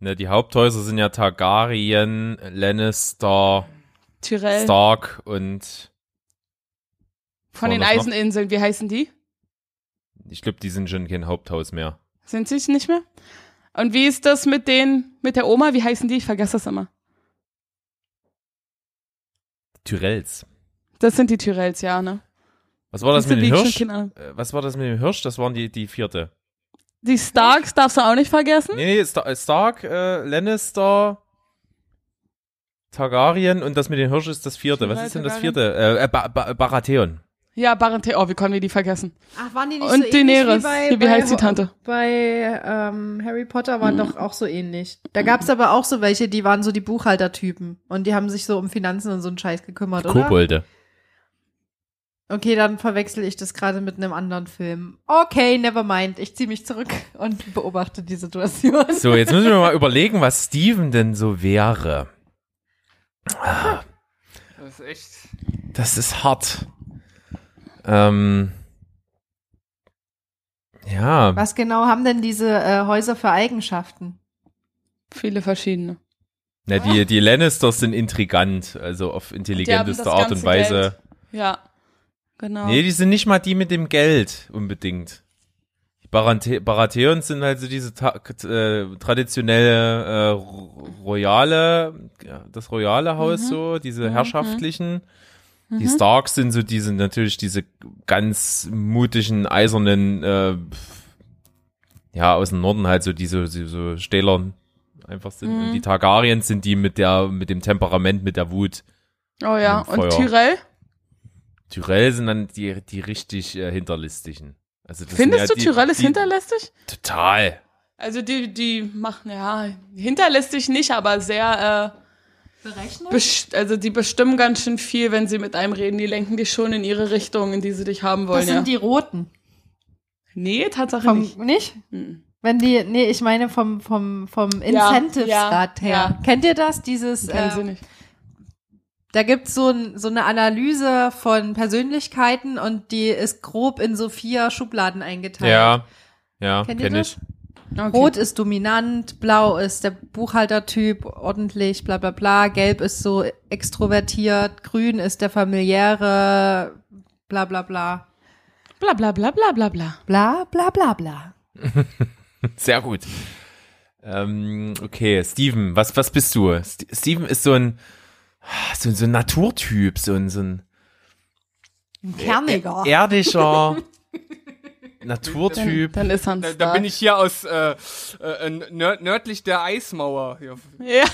ne, die Haupthäuser sind ja Targaryen, Lannister, Tyrell. Stark und Von den War das noch? Eiseninseln, wie heißen die? ich glaube, die sind schon kein Haupthaus mehr. Sind sie es nicht mehr? Und wie ist das mit den, mit der Oma? Wie heißen die? Ich vergesse das immer. Tyrells. Das sind die Tyrells, ja, ne? Was war das Siehste, mit dem wie Hirsch? Äh, Was war das mit dem Hirsch? Das waren die, die vierte. Die Starks darfst du auch nicht vergessen. Nee, nee, Star Stark, äh, Lannister, Targaryen und das mit den Hirsch ist das vierte. Was Tyrell, ist denn das vierte? Äh, äh, ba ba Baratheon. Ja, Barenthe. Oh, wie konnten wir die vergessen? Ach, waren die nicht Und so ähnlich Daenerys. wie bei, wie bei, heißt die Tante? Bei ähm, Harry Potter waren doch auch so ähnlich. Da gab's aber auch so welche, die waren so die Buchhaltertypen. Und die haben sich so um Finanzen und so einen Scheiß gekümmert, oder? Kobolde. Okay, dann verwechsel ich das gerade mit einem anderen Film. Okay, never mind. Ich ziehe mich zurück und beobachte die Situation. So, jetzt müssen wir mal überlegen, was Steven denn so wäre. Das ist echt. Das ist hart. Ähm, ja, Was genau haben denn diese äh, Häuser für Eigenschaften? Viele verschiedene. na, die, die Lannisters sind intrigant, also auf intelligenteste Art und Weise. Geld. Ja. Genau. Nee, die sind nicht mal die mit dem Geld unbedingt. Die Baratheons sind halt so diese äh, traditionelle äh, ro- royale, das royale Haus so, diese herrschaftlichen. Die Starks sind so diese, natürlich diese ganz mutigen, eisernen, äh, ja, aus dem Norden halt so diese, so, so Stählern einfach sind. Und die Targaryens sind die mit der, mit dem Temperament, mit der Wut. oh ja. Und Feuer. Tyrell? Tyrell sind dann die, die richtig äh, hinterlististigen. Also das Findest sind du ja die, Tyrell ist die, hinterlästig? Total. Also die, die machen, ja, hinterlästig nicht, aber sehr, Berechnet? äh, best also die bestimmen ganz schön viel, wenn sie mit einem reden. Die lenken dich schon in ihre Richtung, in die sie dich haben wollen, Das sind ja. die Roten. nee, Tatsache Vom, nicht. nicht? Mhm. Wenn die, nee, ich meine vom, vom, vom Ja, Incentives-Grad ja, her. ja. Kennt ihr das? Dieses, Kennen sie äh, nicht. Da gibt's so, ein, so eine Analyse von Persönlichkeiten und die ist grob in so vier Schubladen eingeteilt. Ja, ja, kenne das? ich. Okay. Rot ist dominant, blau ist der Buchhaltertyp, ordentlich, bla bla bla, gelb ist so extrovertiert, grün ist der familiäre, bla bla bla. Bla bla bla bla bla bla. Bla bla bla bla. Sehr gut. Ähm, okay, Steven, was, was bist du? St Steven ist so ein, so, so ein Naturtyp, so ein, so ein Ein kerniger. erdischer Naturtyp. Dann ist er ein Da, da bin ich hier aus äh, äh, nörd nördlich der Eismauer. Hier. Ja,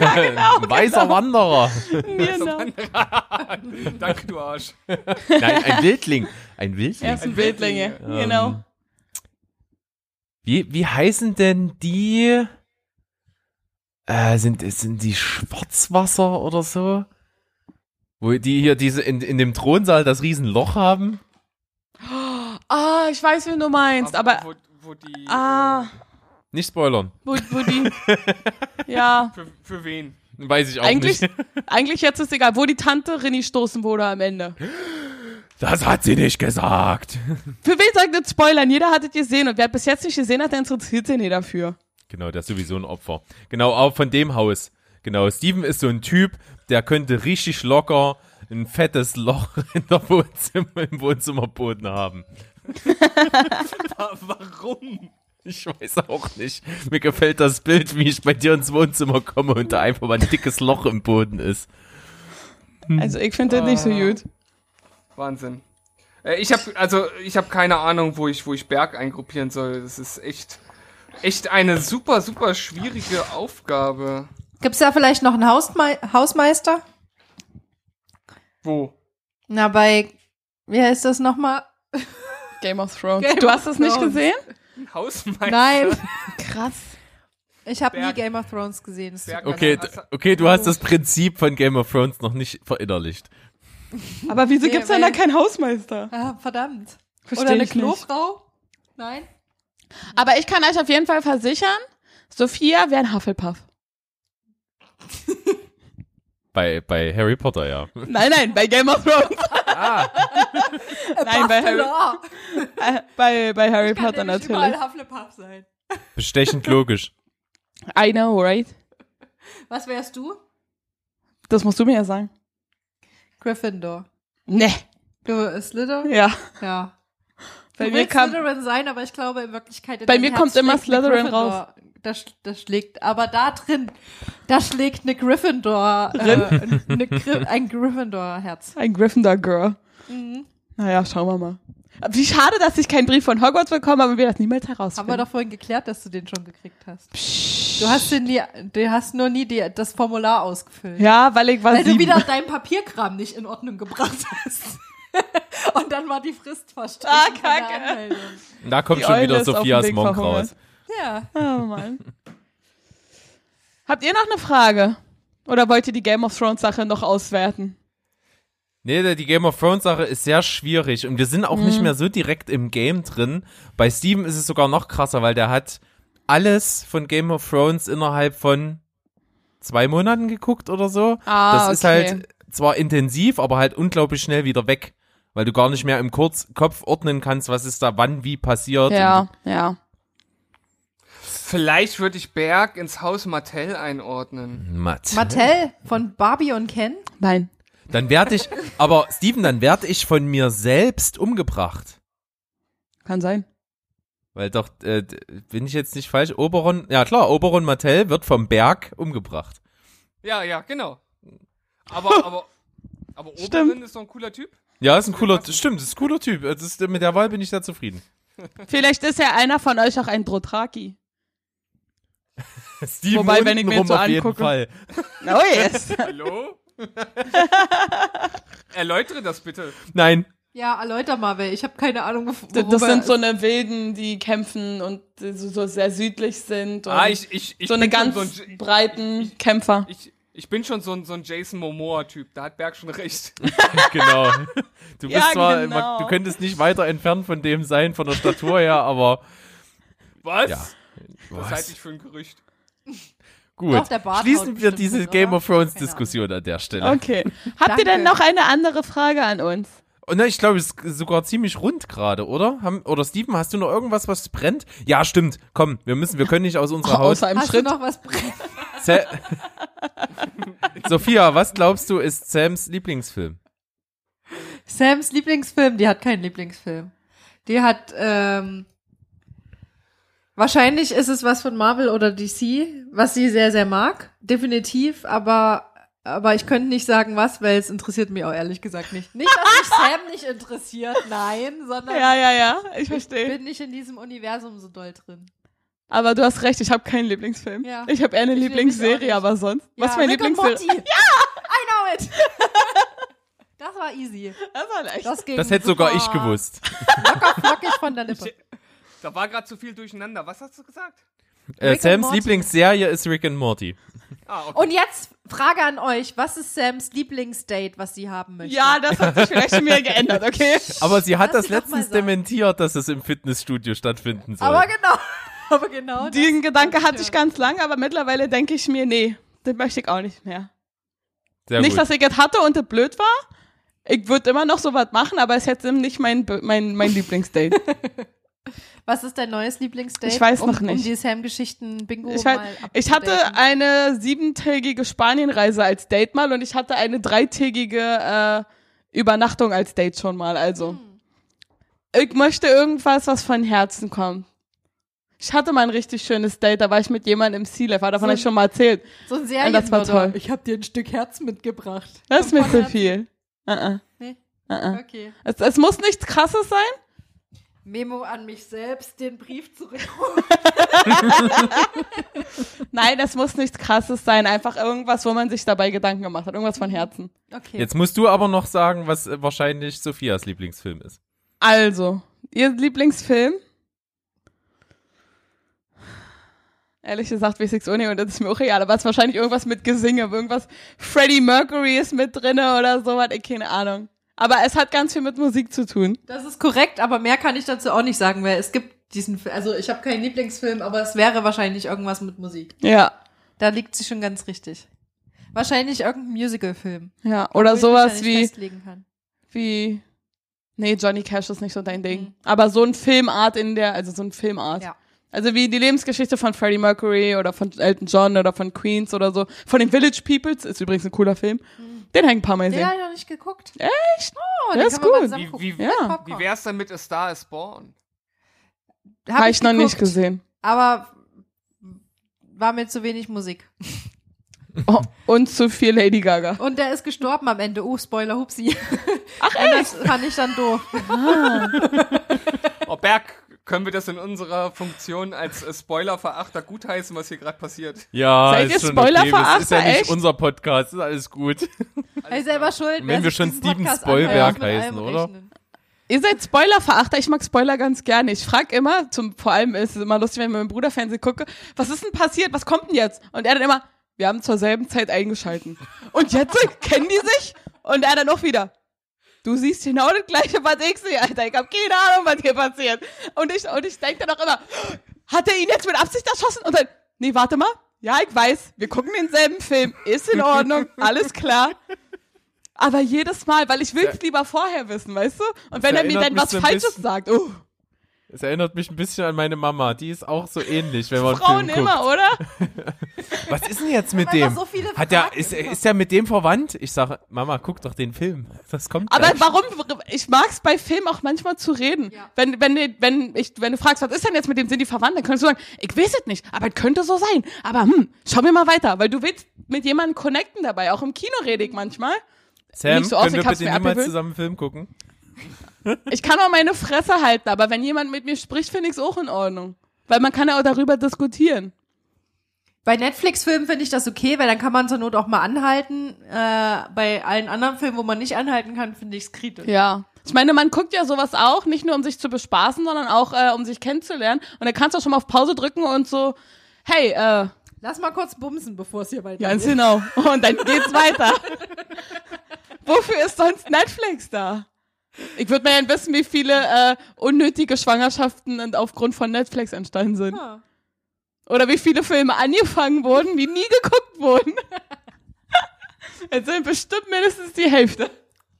ein weißer Wanderer. genau. Danke, du Arsch. Nein, ein Wildling. Ein Wildling. Er ist ein Wildlinge, Ähm, genau. Wie, wie heißen denn die? Äh, sind, sind die Schwarzwasser oder so? Wo die hier diese in, in dem Thronsaal das Riesenloch haben? Ah, ich weiß, wen du meinst, aber Wo, wo die, ah, Nicht spoilern. wo, wo die, ja, Für, für wen? Weiß ich auch eigentlich, nicht. eigentlich jetzt ist egal, wo die Tante Rinni stoßen wurde am Ende. Das hat sie nicht gesagt. Für wen sagt nicht spoilern? Jeder hat es gesehen und wer bis jetzt nicht gesehen hat, der interessiert sich nicht dafür. Genau, der ist sowieso ein Opfer. Genau, auch von dem Haus. Genau, Steven ist so ein Typ, der könnte richtig locker ein fettes Loch in der Wohnzimmer, im Wohnzimmerboden haben. Warum? Ich weiß auch nicht. Mir gefällt das Bild, wie ich bei dir ins Wohnzimmer komme und da einfach mal ein dickes Loch im Boden ist. Also ich finde das nicht so Ah. gut. Wahnsinn. Äh, ich habe also ich habe keine Ahnung, wo ich wo ich Berg eingruppieren soll. Das ist echt echt eine super super schwierige Aufgabe. Gibt's da vielleicht noch einen Hausmei Hausmeister? Wo? Na, bei Wie heißt das nochmal? Game of Thrones. Game du hast es nicht gesehen? Hausmeister. Nein, Krass. ich habe nie. Game of Thrones gesehen. Es Okay, okay, du hast das Prinzip von Game of Thrones noch nicht verinnerlicht. Aber wieso Nee, gibt's denn da keinen Hausmeister? Ah, verdammt. Versteh Oder eine. Klofrau? Nein? Aber ich kann euch auf jeden Fall versichern, Sophia wäre ein Hufflepuff. Bei, bei Harry Potter, ja. Nein, nein, bei Game of Thrones. Ah, Nein, bei Harry, äh, bei, bei Harry Kann Potter nämlich natürlich. überall Hufflepuff sein. bestechend logisch. I know, right? Was wärst du? Das musst du mir ja sagen. Gryffindor. Nee. Du Slytherin? Ja. Ja. Bei du mir kam, Slytherin sein, aber ich glaube in Wirklichkeit in Bei mir Herz kommt immer Slytherin Gryffindor. Das, das schlägt, aber da drin, da schlägt eine Gryffindor, äh, eine, Gry- ein Gryffindor-Herz. ein Gryffindor Girl. Mhm. Naja, schauen wir mal. Wie schade, dass ich keinen Brief von Hogwarts bekomme, aber wir das niemals Haben wir herausfinden. doch vorhin geklärt, dass du den schon gekriegt hast. Du hast den nie, du hast nur nie die, das Formular ausgefüllt. Ja, weil ich war Weil du sieben. wieder deinen Papierkram nicht in Ordnung gebracht hast. Und dann war die Frist verstrichen. Ah, Kacke. Da kommt Die schon Eule wieder ist Sophias Monk raus. Ja. Oh Mann. Habt ihr noch eine Frage? Oder wollt ihr die Game of Thrones Sache noch auswerten? Nee, die Game of Thrones Sache ist sehr schwierig und wir sind auch Mhm. nicht mehr so direkt im Game drin. Bei Steven ist es sogar noch krasser, weil der hat alles von Game of Thrones innerhalb von zwei Monaten geguckt oder so. Ah, das ist okay. halt zwar intensiv, aber halt unglaublich schnell wieder weg, weil du gar nicht mehr im Kurz Kopf ordnen kannst, was ist da wann wie passiert. Ja, ja. Vielleicht würde ich Berg ins Haus Martell einordnen. Und Matt. Mattel von Barbie und Ken. Nein. Dann werde ich, aber Steven, dann werde ich von mir selbst umgebracht. Kann sein. Weil doch, äh, bin ich jetzt nicht falsch, Oberon, ja klar, Oberon Martell wird vom Berg umgebracht. Ja, ja, genau. Aber, aber, aber Stimmt. Oberin ist doch ein cooler Typ. Ja, ist ein cooler, stimmt, ist ein cooler Typ. Das ist, mit der Wahl bin ich sehr zufrieden. Vielleicht ist ja einer von euch auch ein Dothraki. Steven Wobei, wenn ich mir so auf jeden angucke- Fall. Oh yes. Hallo? Erläutere das bitte. Nein, Ja, erläuter mal, weil ich habe keine Ahnung, Das, worüber das sind so eine Wilden, die kämpfen und so, so sehr südlich sind. Und Ah, ich, ich, ich so eine ganz so ein, breiten Kämpfer. ich, ich bin schon so ein, so ein Jason Momoa-Typ. Da hat Berg schon recht. genau. Du bist Ja, zwar, genau. du könntest nicht weiter entfernt von dem sein, von der Statur her, aber Was? Ja. Das halte ich für ein Gerücht. gut. Doch, Schließen wir diese mit, Game of Thrones Keine Diskussion an der Stelle. Okay. Habt ihr denn noch eine andere Frage an uns? Und na, ich glaube, es ist sogar ziemlich rund gerade, oder? Haben, oder Steven, hast du noch irgendwas, was brennt? Ja, stimmt. Komm, wir müssen, wir können nicht aus unserer Haus. Außer im Hast Schritt. du noch was brennt? Sa Sophia, was glaubst du, ist Sams Lieblingsfilm? Sams Lieblingsfilm, die hat keinen Lieblingsfilm. Die hat, ähm, wahrscheinlich ist es was von Marvel oder DC, was sie sehr, sehr mag. Definitiv, aber, aber ich könnte nicht sagen was, weil es interessiert mich auch ehrlich gesagt nicht. Nicht, dass mich Sam nicht interessiert, nein, sondern Ja, ja, ja, ich ich verstehe. bin nicht in diesem Universum so doll drin. Aber du hast recht, ich habe keinen Lieblingsfilm. Ja. Ich habe eher eine Ich Lieblingsserie, aber sonst. Ja, was ist mein Rick und Lieblingsserie? Morty. Ja, I know it. Das war easy. Das war leicht. Das, ging Das hätte sogar ich gewusst. Locker flockig von der Lippe. Da war gerade zu viel durcheinander. Was hast du gesagt? Äh, Sams. Lieblingsserie ist Rick and Morty. Ah, okay. Und jetzt Frage an euch. Was ist Sams Lieblingsdate, was sie haben möchte? Ja, das hat sich vielleicht schon wieder geändert, okay? Aber sie hat Lass das letztens dementiert, dass es im Fitnessstudio stattfinden soll. Aber genau. Aber genau. das- Den Gedanke hatte ich ganz lange, aber mittlerweile denke ich mir, nee, das möchte ich auch nicht mehr. Sehr nicht, gut. dass ich es hatte und es blöd war. Ich würde immer noch sowas machen, aber es ist jetzt nicht mein, mein, mein Lieblingsdate. Was ist dein neues Lieblingsdate? Ich weiß um, noch nicht. Um die Sam-Geschichten-Bingo Ich, mal weiß, ich hatte eine siebentägige Spanienreise als Date mal und ich hatte eine dreitägige äh, Übernachtung als Date schon mal. Also, ich möchte irgendwas, was von Herzen kommt. Ich hatte mal ein richtig schönes Date, da war ich mit jemandem im Sea Life, aber davon So habe ich schon mal erzählt. So ein Ja, das war toll. Ich habe dir ein Stück Herz mitgebracht. Das ist mir zu viel. Uh -uh. Nee. Uh. Okay. Es, es muss nichts krasses sein, Memo an mich selbst, den Brief zurückrufen. Nein, das muss nichts krasses sein. Einfach irgendwas, wo man sich dabei Gedanken gemacht hat. Irgendwas von Herzen. Okay. Jetzt musst du aber noch sagen, was äh, wahrscheinlich Sophias Lieblingsfilm ist. Also, ihr Lieblingsfilm? Ehrlich gesagt weiß auch nicht und das ist mir auch real, aber es ist wahrscheinlich irgendwas mit Gesinge, irgendwas Freddie Mercury ist mit drinne oder sowas, ich keine Ahnung. Aber es hat ganz viel mit Musik zu tun. Das ist korrekt, aber mehr kann ich dazu auch nicht sagen, weil es gibt diesen Film, also ich habe keinen Lieblingsfilm, aber es wäre wahrscheinlich irgendwas mit Musik. Ja, Da liegt sie schon ganz richtig. Wahrscheinlich irgendein Musicalfilm. ja. Oder ich sowas wie, wie, nee, Johnny Cash ist nicht so dein Ding. Mhm. Aber so ein Filmart in der, also so ein Filmart. Ja. Also wie die Lebensgeschichte von Freddie Mercury oder von Elton John oder von Queens oder so. Von den Village Peoples, ist übrigens ein cooler Film. Den habe ich ein paar Mal Den gesehen. habe ich noch nicht geguckt. Echt? Oh, Der den ist gut. Wie- wie- Mit Ja. Wie wär's denn mit A Star is Born? Hab Habe ich noch nicht geguckt, gesehen. Aber war mir zu wenig Musik. Oh, und zu viel Lady Gaga. Und der ist gestorben am Ende. Oh, Spoiler, hupsi. Ach Und das fand ich dann doof. Oh, Berg, können wir das in unserer Funktion als äh, Spoiler-Verachter gutheißen, was hier gerade passiert? Ja, Seid ist ihr okay. Spoilerverachter, Das ist ja nicht echt? unser Podcast, ist alles gut. Ist selber schuld. Wenn wir schon diesen Steven Spoilberg heißen, oder? rechnen. Ihr seid Spoilerverachter, ich mag Spoiler ganz gerne. Ich frag immer, zum, vor allem ist es immer lustig, wenn ich mit meinem Bruder Fernsehen gucke, was ist denn passiert, was kommt denn jetzt? Und er dann immer, wir haben zur selben Zeit eingeschalten. Und jetzt kennen die sich? Und er dann auch wieder, du siehst genau das gleiche, was ich sehe, Alter, ich hab keine Ahnung, was hier passiert. Und ich, und ich denke dann auch immer, hat er ihn jetzt mit Absicht erschossen? Und dann, nee, warte mal, ja, ich weiß, wir gucken denselben Film, ist in Ordnung, alles klar. Aber jedes Mal, weil ich will es lieber vorher wissen, weißt du? Und wenn er mir dann was Falsches sagt, oh, Es erinnert mich ein bisschen an meine Mama. Die ist auch so ähnlich, wenn man Frauen Film immer, guckt. oder? Was ist denn jetzt mit dem? so viele Hat der, Fragen ist, ist der mit dem verwandt? Ich sage, Mama, guck doch den Film. Das kommt Aber gleich. warum? Ich mag's bei Filmen auch manchmal zu reden. Ja. Wenn, wenn, wenn, ich, wenn du fragst, was ist denn jetzt mit dem, sind die verwandt, dann könntest du sagen, ich weiß es nicht, aber es könnte so sein. Aber hm, schau mir mal weiter, weil du willst mit jemandem connecten dabei. Auch im Kino rede ich manchmal. Sam, nicht so aus, können wir bitte niemals abgewöhnt. zusammen einen Film gucken? Ich kann auch meine Fresse halten, aber wenn jemand mit mir spricht, finde ich's auch in Ordnung. Weil man kann ja auch darüber diskutieren. Bei Netflix-Filmen finde ich das okay, weil dann kann man zur Not auch mal anhalten. Äh, bei allen anderen Filmen, wo man nicht anhalten kann, finde ich es kritisch. Ja. Ich meine, man guckt ja sowas auch, nicht nur um sich zu bespaßen, sondern auch äh, um sich kennenzulernen. Und da kannst du auch schon mal auf Pause drücken und so, hey, äh, Lass mal kurz bumsen, bevor es hier weitergeht. Ganz genau. Und dann geht's weiter. Wofür ist sonst Netflix da? Ich würde mal gerne wissen, wie viele äh, unnötige Schwangerschaften und aufgrund von Netflix entstanden sind. Ja. Oder wie viele Filme angefangen wurden, die nie geguckt wurden. Es sind bestimmt mindestens die Hälfte.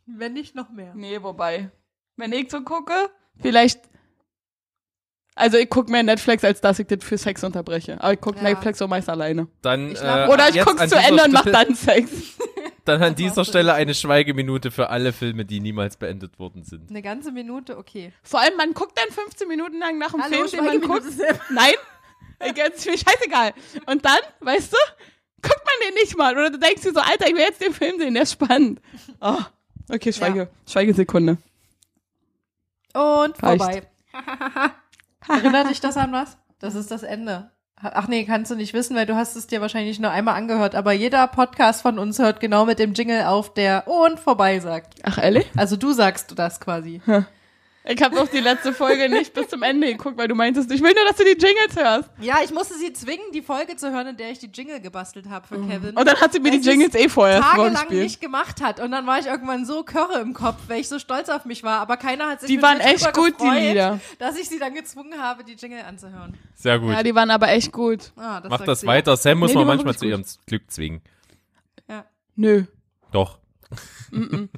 Wenn nicht noch mehr. Nee, wobei. Wenn ich so gucke, vielleicht. Also ich gucke mehr Netflix, als dass ich das für Sex unterbreche. Aber ich gucke Ja. Netflix auch meist alleine. Dann, Ich äh, Oder ich guck's zu Ende und mach Stelle- dann Sex. Dann an dieser Stelle eine Schweigeminute für alle Filme, die niemals beendet worden sind. Eine ganze Minute, okay. Vor allem, man guckt dann 15 Minuten lang nach dem Hallo, Film, den man guckt. Nein, ich- ist mir scheißegal. Und dann, weißt du, guckt man den nicht mal. Oder du denkst dir so, Alter, ich will jetzt den Film sehen, der ist spannend. Oh, okay, Schweige, Schweigesekunde. Und Reicht. vorbei. Erinnert dich das an was? Das ist das Ende. Ach nee, kannst du nicht wissen, weil du hast es dir wahrscheinlich nur einmal angehört. Aber jeder Podcast von uns hört genau mit dem Jingle auf, der und vorbei sagt. Ach, ehrlich? Also du sagst das quasi. Ich habe auch die letzte Folge nicht bis zum Ende geguckt, weil du meintest, ich will nur, dass du die Jingles hörst. Ja, ich musste sie zwingen, die Folge zu hören, in der ich die Jingle gebastelt habe für Kevin. Und dann hat sie mir die Jingles eh vorher tagelang nicht gemacht hat. Und dann war ich irgendwann so Körre im Kopf, weil ich so stolz auf mich war. Aber keiner hat sich Die waren echt gut, die gefreut, Lieder. Dass ich sie dann gezwungen habe, die Jingle anzuhören. Sehr gut. Ja, die waren aber echt gut. Ah, das Mach das sie. weiter. Sam muss Nee, man die manchmal zu ihrem Glück zwingen. Ja. Nö. Doch.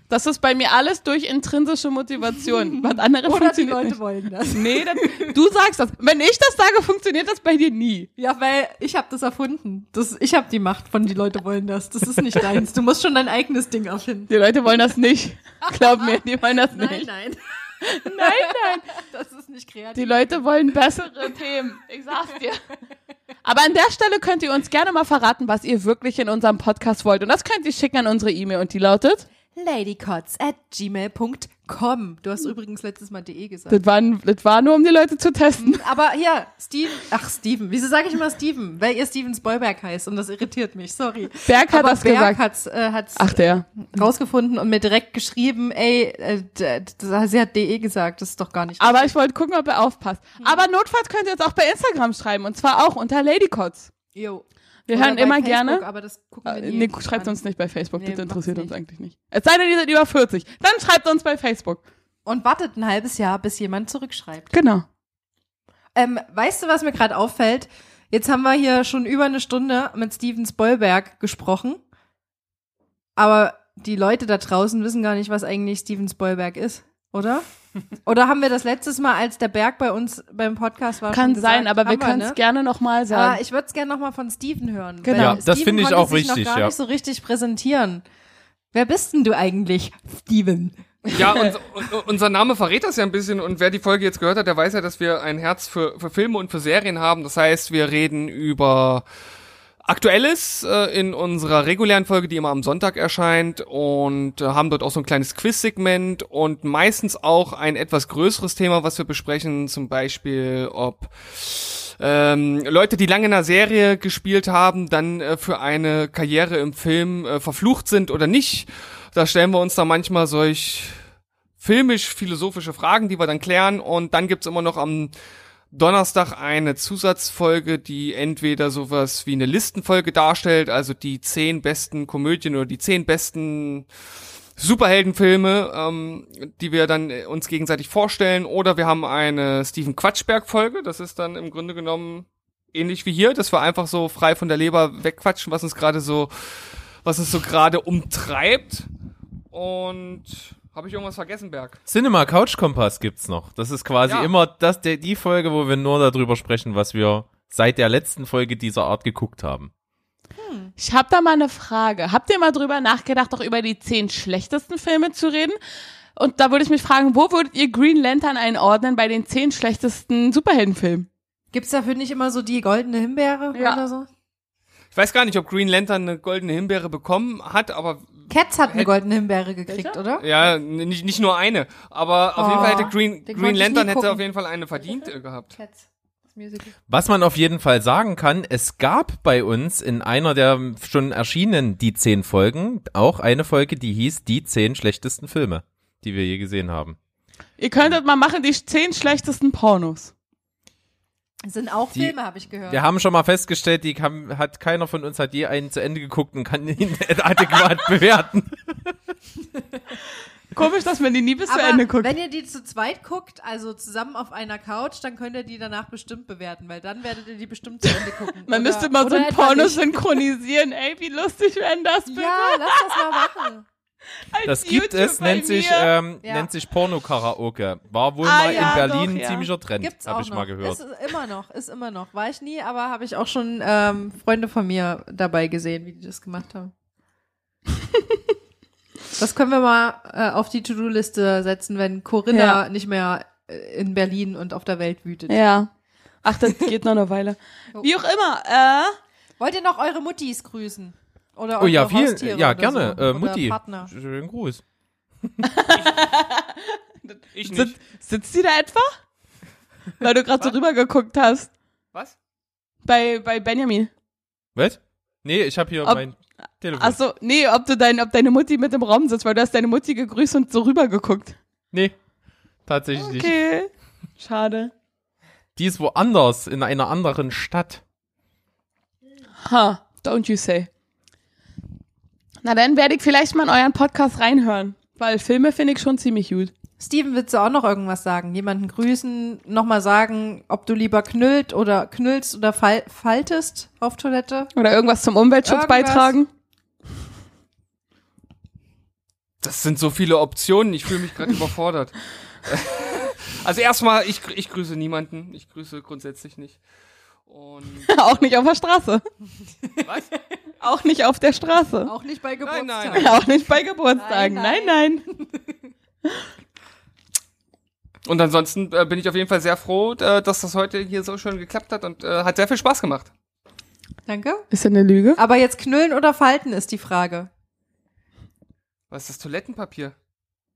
Das ist bei mir alles durch intrinsische Motivation. Was andere Oder die funktioniert Leute nicht. wollen das. Nee, das, du sagst das. Wenn ich das sage, funktioniert das bei dir nie. Ja, weil ich habe das erfunden. Das, ich habe die Macht von die Leute wollen das. Das ist nicht deins. Du musst schon dein eigenes Ding erfinden. Die Leute wollen das nicht. Glaub mir, die wollen das Nein, nicht. nein. Nein, nein. Das ist nicht kreativ. Die Leute wollen bessere Themen. Ich sag's dir. Aber an der Stelle könnt ihr uns gerne mal verraten, was ihr wirklich in unserem Podcast wollt. Und das könnt ihr schicken an unsere E-Mail und die lautet ladycots at gmail.com. Du hast übrigens letztes Mal de gesagt. Das war, das war nur, um die Leute zu testen. Aber hier, Steven, ach Steven, wieso sage ich immer Steven? Weil ihr Steven Spoilberg heißt und das irritiert mich, sorry. Berg hat Aber das Berg gesagt. hat's, äh, hat's Ach, der. rausgefunden und mir direkt geschrieben, ey, äh, d- sie hat de gesagt, das ist doch gar nicht Aber ich wollte gucken, ob er aufpasst. Hm. Aber notfalls könnt ihr uns auch bei Instagram schreiben. Und zwar auch unter Ladycots. Jo. Wir Oder hören immer Facebook, gerne. Aber das gucken wir Äh, nie Nee, schreibt an. uns nicht bei Facebook, Nee, das interessiert uns eigentlich nicht. Es sei denn, ihr seid über 40. Dann schreibt uns bei Facebook. Und wartet ein halbes Jahr, bis jemand zurückschreibt. Genau. Ähm, weißt du, was mir gerade auffällt? Jetzt haben wir hier schon über eine Stunde mit Steven Spoilberg gesprochen. Aber die Leute da draußen wissen gar nicht, was eigentlich Steven Spoilberg ist, oder? Oder haben wir das letztes Mal, als der Berg bei uns beim Podcast war, Kann schon gesagt? sein, aber wir können es ne? gerne nochmal sagen. Aber ich würde es gerne nochmal von Steven hören. Genau. Ja, das Steven finde ich auch sich wichtig, noch gar ja. nicht so richtig präsentieren. Wer bist denn du eigentlich, Steven? Ja, und, und, unser Name verrät das ja ein bisschen und wer die Folge jetzt gehört hat, der weiß ja, dass wir ein Herz für, für Filme und für Serien haben. Das heißt, wir reden über Aktuelles äh, in unserer regulären Folge, die immer am Sonntag erscheint und äh, haben dort auch so ein kleines Quiz-Segment und meistens auch ein etwas größeres Thema, was wir besprechen, zum Beispiel ob ähm, Leute, die lange in einer Serie gespielt haben, dann äh, für eine Karriere im Film äh, verflucht sind oder nicht. Da stellen wir uns da manchmal solch filmisch-philosophische Fragen, die wir dann klären. Und dann gibt's immer noch am Donnerstag eine Zusatzfolge, die entweder sowas wie eine Listenfolge darstellt, also die zehn besten Komödien oder die zehn besten Superheldenfilme, ähm, die wir dann äh, uns gegenseitig vorstellen. Oder wir haben eine Steven Quatschberg-Folge. Das ist dann im Grunde genommen ähnlich wie hier, dass wir einfach so frei von der Leber wegquatschen, was uns gerade so, was uns so gerade umtreibt. Und habe ich irgendwas vergessen, Berg? Cinema Couch Kompass gibt's noch. Das ist quasi Ja. immer das, der, die Folge, wo wir nur darüber sprechen, was wir seit der letzten Folge dieser Art geguckt haben. Ich habe da mal eine Frage. Habt ihr mal drüber nachgedacht, auch über die zehn schlechtesten Filme zu reden? Und da würde ich mich fragen, wo würdet ihr Green Lantern einordnen bei den zehn schlechtesten Superheldenfilmen? Gibt's dafür nicht immer so die goldene Himbeere Ja. oder so? Ich weiß gar nicht, ob Green Lantern eine goldene Himbeere bekommen hat, aber Cats hat eine goldene Himbeere gekriegt, oder? ja, nicht, nicht nur eine. Aber auf jeden Oh, Fall hätte Green, Green Lantern hätte auf jeden Fall eine verdient äh, gehabt. Cats. Was man auf jeden Fall sagen kann, es gab bei uns in einer der schon erschienenen die zehn Folgen auch eine Folge, die hieß die zehn schlechtesten Filme, die wir je gesehen haben. Ihr könntet mal machen, die zehn schlechtesten Pornos. Das sind auch Die- Filme, habe ich gehört. Wir haben schon mal festgestellt, die kam, hat keiner von uns hat je einen zu Ende geguckt und kann ihn adäquat bewerten. Komisch, dass man die nie bis zu Aber Ende guckt. wenn ihr die zu zweit guckt, also zusammen auf einer Couch, dann könnt ihr die danach bestimmt bewerten, weil dann werdet ihr die bestimmt zu Ende gucken. Man Oder- müsste mal so ein Porno synchronisieren. Ey, wie lustig wäre das bitte? Ja, lass das mal machen. Das gibt YouTube es, nennt sich, ähm, Ja. nennt sich Porno-Karaoke. War wohl Ah, mal ja, in Berlin doch, ein ja. ziemlicher Trend, Gibt's auch habe ich noch. mal gehört. Ist immer noch, ist immer noch. War ich nie, aber habe ich auch schon ähm, Freunde von mir dabei gesehen, wie die das gemacht haben. das können wir mal äh, auf die To-Do-Liste setzen, wenn Corinna Ja. nicht mehr äh, in Berlin und auf der Welt wütet. Ja. Ach, das geht noch eine Weile. Wie auch immer, äh, Wollt ihr noch eure Muttis grüßen? Oder Oh ja, vielen, ja, oder gerne. So? Äh, Mutti, Partner. schönen Gruß. Ich sit, nicht. sitzt die da etwa? Weil du gerade so rübergeguckt hast. Was? Bei, bei Benjamin. Was? Nee, ich habe hier Ob- mein Telefon. Ach so, nee, ob du dein, ob deine Mutti mit im Raum sitzt, weil du hast deine Mutti gegrüßt und so rübergeguckt. Nee, tatsächlich nicht. Okay. Schade. Die ist woanders, in einer anderen Stadt. Ha, don't you say. Na, dann werde ich vielleicht mal in euren Podcast reinhören, weil Filme finde ich schon ziemlich gut. Steven, willst du auch noch irgendwas sagen? Jemanden grüßen, nochmal sagen, ob du lieber knüllt oder knüllst oder fal faltest auf Toilette? Oder irgendwas zum Umweltschutz Irgendwas. beitragen. Das sind so viele Optionen, ich fühle mich gerade überfordert. Also erstmal, ich, ich grüße niemanden. Ich grüße grundsätzlich nicht. Und Auch nicht auf der Straße. was? Auch nicht auf der Straße. Auch nicht bei Nein, Geburtstagen. nein. Auch nicht bei Geburtstagen. Nein, Nein, nein. Und ansonsten äh, bin ich auf jeden Fall sehr froh, äh, dass das heute hier so schön geklappt hat und äh, hat sehr viel Spaß gemacht. Danke. Ist ja eine Lüge. Aber jetzt knüllen oder falten ist die Frage. Was ist das Toilettenpapier?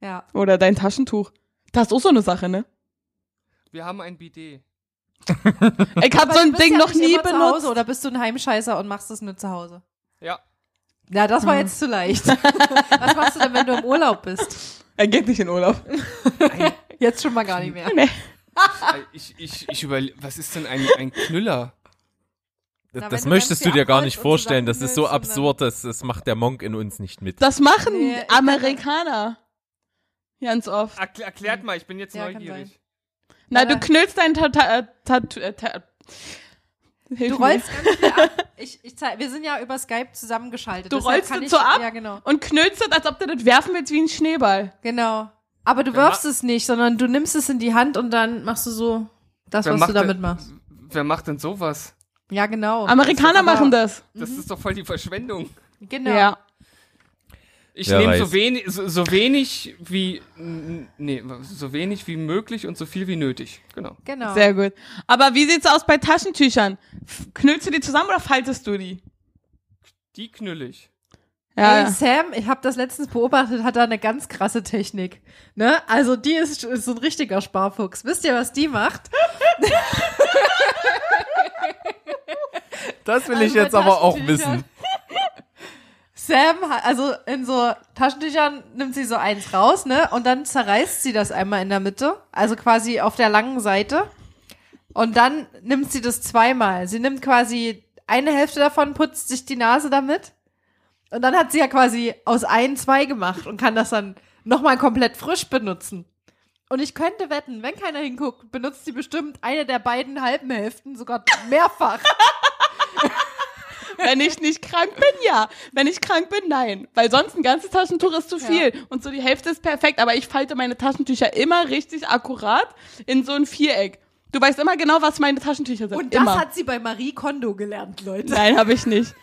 Ja. Oder dein Taschentuch. Das ist auch so eine Sache, ne? Wir haben ein Bidet. Ich hab Aber so ein Ding ja noch nie benutzt. Hause, oder bist du ein Heimscheißer und machst es nur zu Hause? Ja. Ja, das war Hm. jetzt zu leicht. Was machst du denn, wenn du im Urlaub bist? Er geht nicht in Urlaub. Jetzt schon mal gar nicht mehr. Nee. Ich, ich, ich überle was ist denn ein, ein Knüller? Das, Na, das möchtest du dir gar nicht vorstellen. Das ist so absurd, das, das macht der Monk in uns nicht mit. Das machen Nee, Amerikaner. Ganz oft. Erkl erklärt mal, ich bin jetzt Ja, neugierig. Na, du knüllst dein Tattoo. Äh, Ta Hilf Du mir. rollst ganz viel ab. Ich, ich zeig, wir sind ja über Skype zusammengeschaltet. Du rollst es so ab? Ja, genau. und knüllst es, als ob du das werfen willst wie ein Schneeball. Genau. Aber du Wer wirfst es nicht, sondern du nimmst es in die Hand und dann machst du so das, was du damit denn- machst. Wer macht denn sowas? Ja, genau. Amerikaner Aber- machen das. Das ist doch voll die Verschwendung. Genau. Ja. Ich Wer nehme so wenig, so, so wenig wie, nee, so wenig wie möglich und so viel wie nötig. Genau. Genau. Sehr gut. Aber wie sieht's aus bei Taschentüchern? Knüllst du die zusammen oder faltest du die? Die knüllig. Ja. Ey, Sam, ich habe das letztens beobachtet, hat da eine ganz krasse Technik. Ne? Also die ist, ist so ein richtiger Sparfuchs. Wisst ihr, was die macht? Das will Also ich jetzt aber auch wissen. Sam, also in so Taschentüchern nimmt sie so eins raus, ne? Und dann zerreißt sie das einmal in der Mitte, also quasi auf der langen Seite. Und dann nimmt sie das zweimal. Sie nimmt quasi eine Hälfte davon, putzt sich die Nase damit. Und dann hat sie ja quasi aus ein zwei gemacht und kann das dann nochmal komplett frisch benutzen. Und ich könnte wetten, wenn keiner hinguckt, benutzt sie bestimmt eine der beiden halben Hälften sogar mehrfach. Wenn ich nicht krank bin, ja. Wenn ich krank bin, nein. Weil sonst ein ganzes Taschentuch ist zu viel. Und so die Hälfte ist perfekt. Aber ich falte meine Taschentücher immer richtig akkurat in so ein Viereck. Du weißt immer genau, was meine Taschentücher sind. Und das immer. hat sie bei Marie Kondo gelernt, Leute. Nein, habe ich nicht.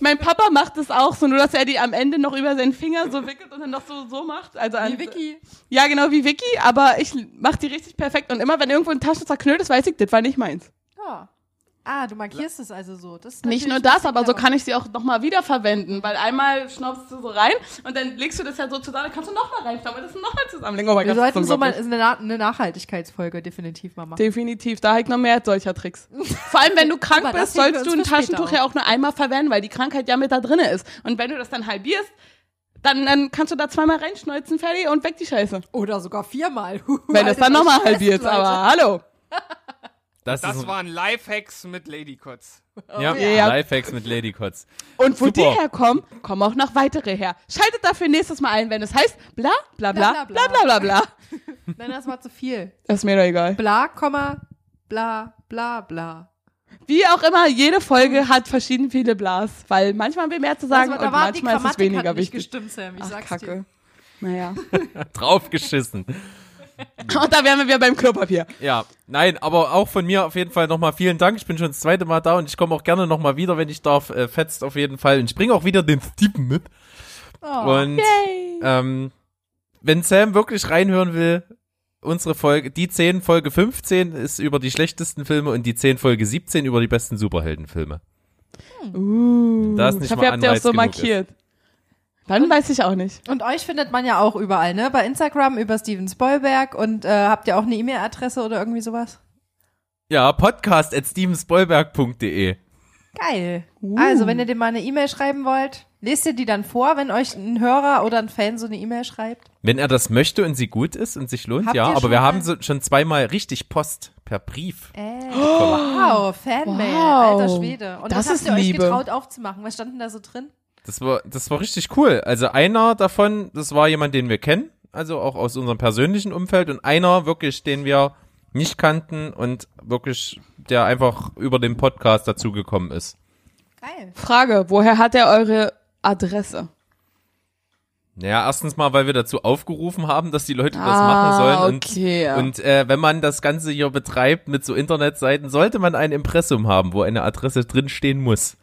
mein Papa macht es auch so, nur dass er die am Ende noch über seinen Finger so wickelt und dann noch so so macht. Also an, Wie Vicky. Ja, genau wie Vicky, aber ich mach die richtig perfekt. Und immer wenn irgendwo ein Taschentuch zerknüllt ist, weiß ich, das war nicht meins. Ja. Ah, du markierst es also so. Nicht nur das, aber so kann ich sie auch nochmal wiederverwenden, weil einmal schnaubst du so rein und dann legst du das ja so zusammen, dann kannst du nochmal reinschnauben und das nochmal zusammenlegen. Oh mein Wir Gott, sollten so mal eine, Na- eine Nachhaltigkeitsfolge definitiv mal machen. Definitiv, da ich noch mehr solcher Tricks. Vor allem, wenn du krank bist, sollst du ein Taschentuch ja auch nur einmal verwenden, weil die Krankheit ja mit da drinne ist. Und wenn du das dann halbierst, dann, dann kannst du da zweimal reinschneuzen, fertig und weg die Scheiße. Oder sogar viermal. Wenn du es dann nochmal halbierst, aber hallo. Das, Das ist waren Lifehacks mit Ladycots. ja, ja. Lifehacks mit Ladycots. Und wo Super. die herkommen, kommen auch noch weitere her. Schaltet dafür nächstes Mal ein, wenn es heißt bla bla bla Bla, bla bla, bla bla. Nein, das war zu viel. Das ist mir doch egal. Bla, Komma, bla, bla, bla. Wie auch immer, jede Folge hat verschieden viele Blas, weil manchmal haben wir mehr zu sagen Also, und manchmal ist es weniger hat nicht wichtig. gestimmt, Sam. Ich Ach, sag's Kacke. Naja. Draufgeschissen. Und da wären wir wieder beim Klopapier. Ja, nein, aber auch von mir auf jeden Fall nochmal vielen Dank. Ich bin schon das zweite Mal da und ich komme auch gerne nochmal wieder, wenn ich darf. Äh, fetzt auf jeden Fall. Und ich bringe auch wieder den Steven mit. Oh. Und ähm, wenn Sam wirklich reinhören will, unsere Folge, die 10 Folge 15 ist über die schlechtesten Filme und die 10 Folge 17 über die besten Superheldenfilme. Uh, Da ist nicht ich hoffe, mal ihr habt ihr auch so markiert. Dann weiß ich auch nicht. Und euch findet man ja auch überall, ne? Bei Instagram über Steven Spoilberg und äh, habt ihr auch eine E-Mail-Adresse oder irgendwie sowas? Ja, podcast at stevenspoilberg.de. Geil. Uh. Also, wenn ihr dem mal eine E-Mail schreiben wollt, lest ihr die dann vor, wenn euch ein Hörer oder ein Fan so eine E-Mail schreibt? Wenn er das möchte und sie gut ist und sich lohnt, Habt ja. Aber wir haben so, schon zweimal richtig Post per Brief. Äh, wow, Fanmail, Wow. alter Schwede. Und Das das, ist habt ihr euch Liebe. getraut aufzumachen. Was stand denn da so drin? Das war, das war richtig cool. Also einer davon, das war jemand, den wir kennen, also auch aus unserem persönlichen Umfeld und einer wirklich, den wir nicht kannten und wirklich, der einfach über den Podcast dazugekommen ist. Geil. Frage, woher hat er eure Adresse? Naja, erstens mal, weil wir dazu aufgerufen haben, dass die Leute das Ah, machen sollen. Und, okay, ja. und äh, wenn man das Ganze hier betreibt mit so Internetseiten, sollte man ein Impressum haben, wo eine Adresse drinstehen muss.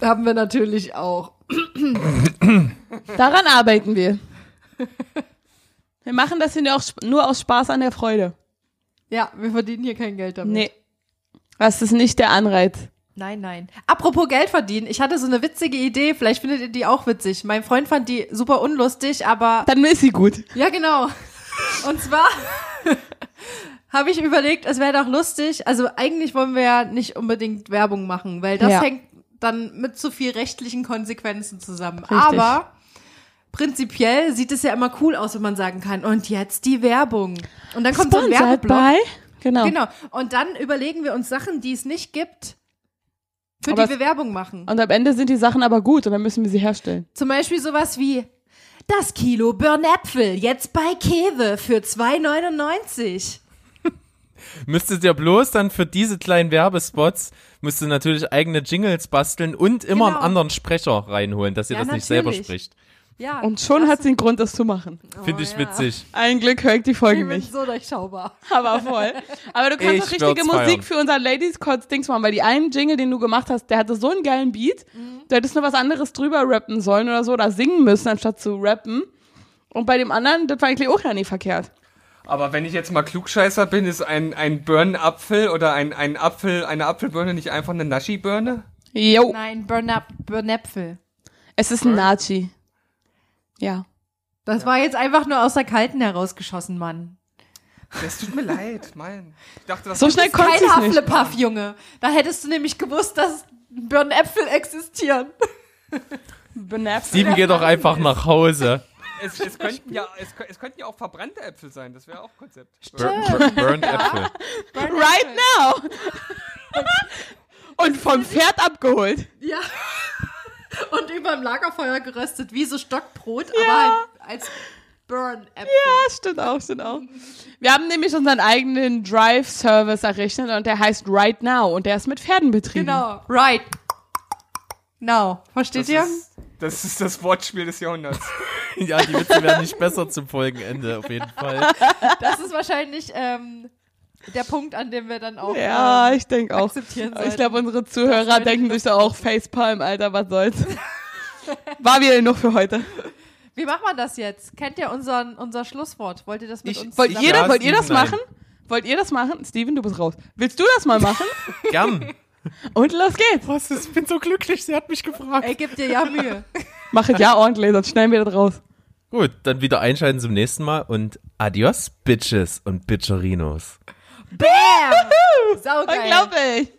Haben wir natürlich auch. Daran arbeiten wir. Wir machen das hier nur aus- nur aus Spaß an der Freude. Ja, wir verdienen hier kein Geld damit. Nee. Das ist nicht der Anreiz. Nein, nein. Apropos Geld verdienen, ich hatte so eine witzige Idee, vielleicht findet ihr die auch witzig. Mein Freund fand die super unlustig, aber Dann ist sie gut. ja genau. Und zwar habe ich überlegt, es wäre doch lustig. Also eigentlich wollen wir ja nicht unbedingt Werbung machen, weil das Ja. hängt dann mit zu viel rechtlichen Konsequenzen zusammen. Richtig. Aber prinzipiell sieht es ja immer cool aus, wenn man sagen kann, und jetzt die Werbung. Und dann kommt so ein Sponsored Werbeblock. by. Genau. Genau. Und dann überlegen wir uns Sachen, die es nicht gibt, für Aber die wir Werbung machen. Und am Ende sind die Sachen aber gut und dann müssen wir sie herstellen. Zum Beispiel sowas wie das Kilo Birnäpfel jetzt bei Kewe für 2,99. Müsstet ihr bloß dann für diese kleinen Werbespots, müsst ihr natürlich eigene Jingles basteln und immer Genau. einen anderen Sprecher reinholen, dass ihr Ja, das nicht selber spricht. Ja. Und schon hat sie einen Grund, das zu machen. Finde ich ja. witzig. Ein Glück höre ich die ich Folge bin nicht. so durchschaubar. Aber voll. Aber du kannst Ich auch richtige Musik feiern. für unser Ladies Codes Dings machen, weil die einen Jingle, den du gemacht hast, der hatte so einen geilen Beat. Du hättest nur was anderes drüber rappen sollen oder so oder singen müssen, anstatt zu rappen. Und bei dem anderen, das war eigentlich auch ja nicht verkehrt. Aber wenn ich jetzt mal Klugscheißer bin, ist ein, ein Birnenapfel oder ein, ein Apfel, eine Apfelbirne nicht einfach eine Naschi-Birne? Jo. Nein, Birnap Birnäpfel. Es ist ein Nazi. Ja. Das war jetzt einfach nur aus der Kalten herausgeschossen, Mann. Das tut mir leid, mein. Ich dachte, das So schnell Kein ich nicht. Hufflepuff, Junge. Da hättest du nämlich gewusst, dass Birnäpfel existieren. Benappt. Steven geht doch einfach nach Hause. Es, es, könnten ja, es, es könnten ja auch verbrannte Äpfel sein, das wäre auch Konzept. Bur bur burned Äpfel. Right now. Und vom Pferd abgeholt. Ja. Und über dem Lagerfeuer geröstet, wie so Stockbrot, Ja. aber halt als Burn-Äpfel. Ja, stimmt auch, stimmt auch. Wir haben nämlich unseren eigenen Drive-Service errichtet und der heißt Right Now und der ist mit Pferden betrieben. Genau. Right. Now. Versteht Das ihr? ist, das ist das Wortspiel des Jahrhunderts. Ja, die Witze werden nicht besser zum Folgenende, auf jeden Fall. Das ist wahrscheinlich ähm, der Punkt, an dem wir dann auch Ja, ähm, ich denke auch. akzeptieren Ich glaube, unsere Zuhörer denken sich so auch Facepalm, Alter, was soll's. War wieder genug für heute. Wie macht man das jetzt? Kennt ihr unseren, unser Schlusswort? Wollt ihr das mit Ich- uns Wollt, jeder, Ja, wollt ihr das machen? Wollt ihr das machen? Steven, du bist raus. Willst du das mal machen? Gern. Und los geht's. Was, ich bin so glücklich, sie hat mich gefragt. Ey, gib dir ja Mühe. Mach es ja ordentlich, sonst schneiden wir das raus. Gut, dann wieder einschalten zum nächsten Mal und adios, Bitches und Bitcherinos. Bam! Saugeil. Unglaublich.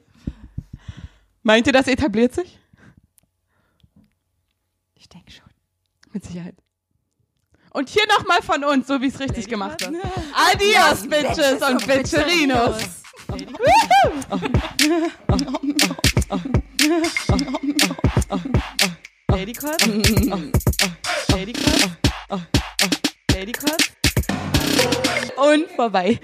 Meint ihr, das etabliert sich? Ich denke schon. Mit Sicherheit. Und hier nochmal von uns, so wie es richtig gemacht wird. Adios, Bitches und Bitcherinos. Ladycut? Ladycut? Ladycut? Und vorbei.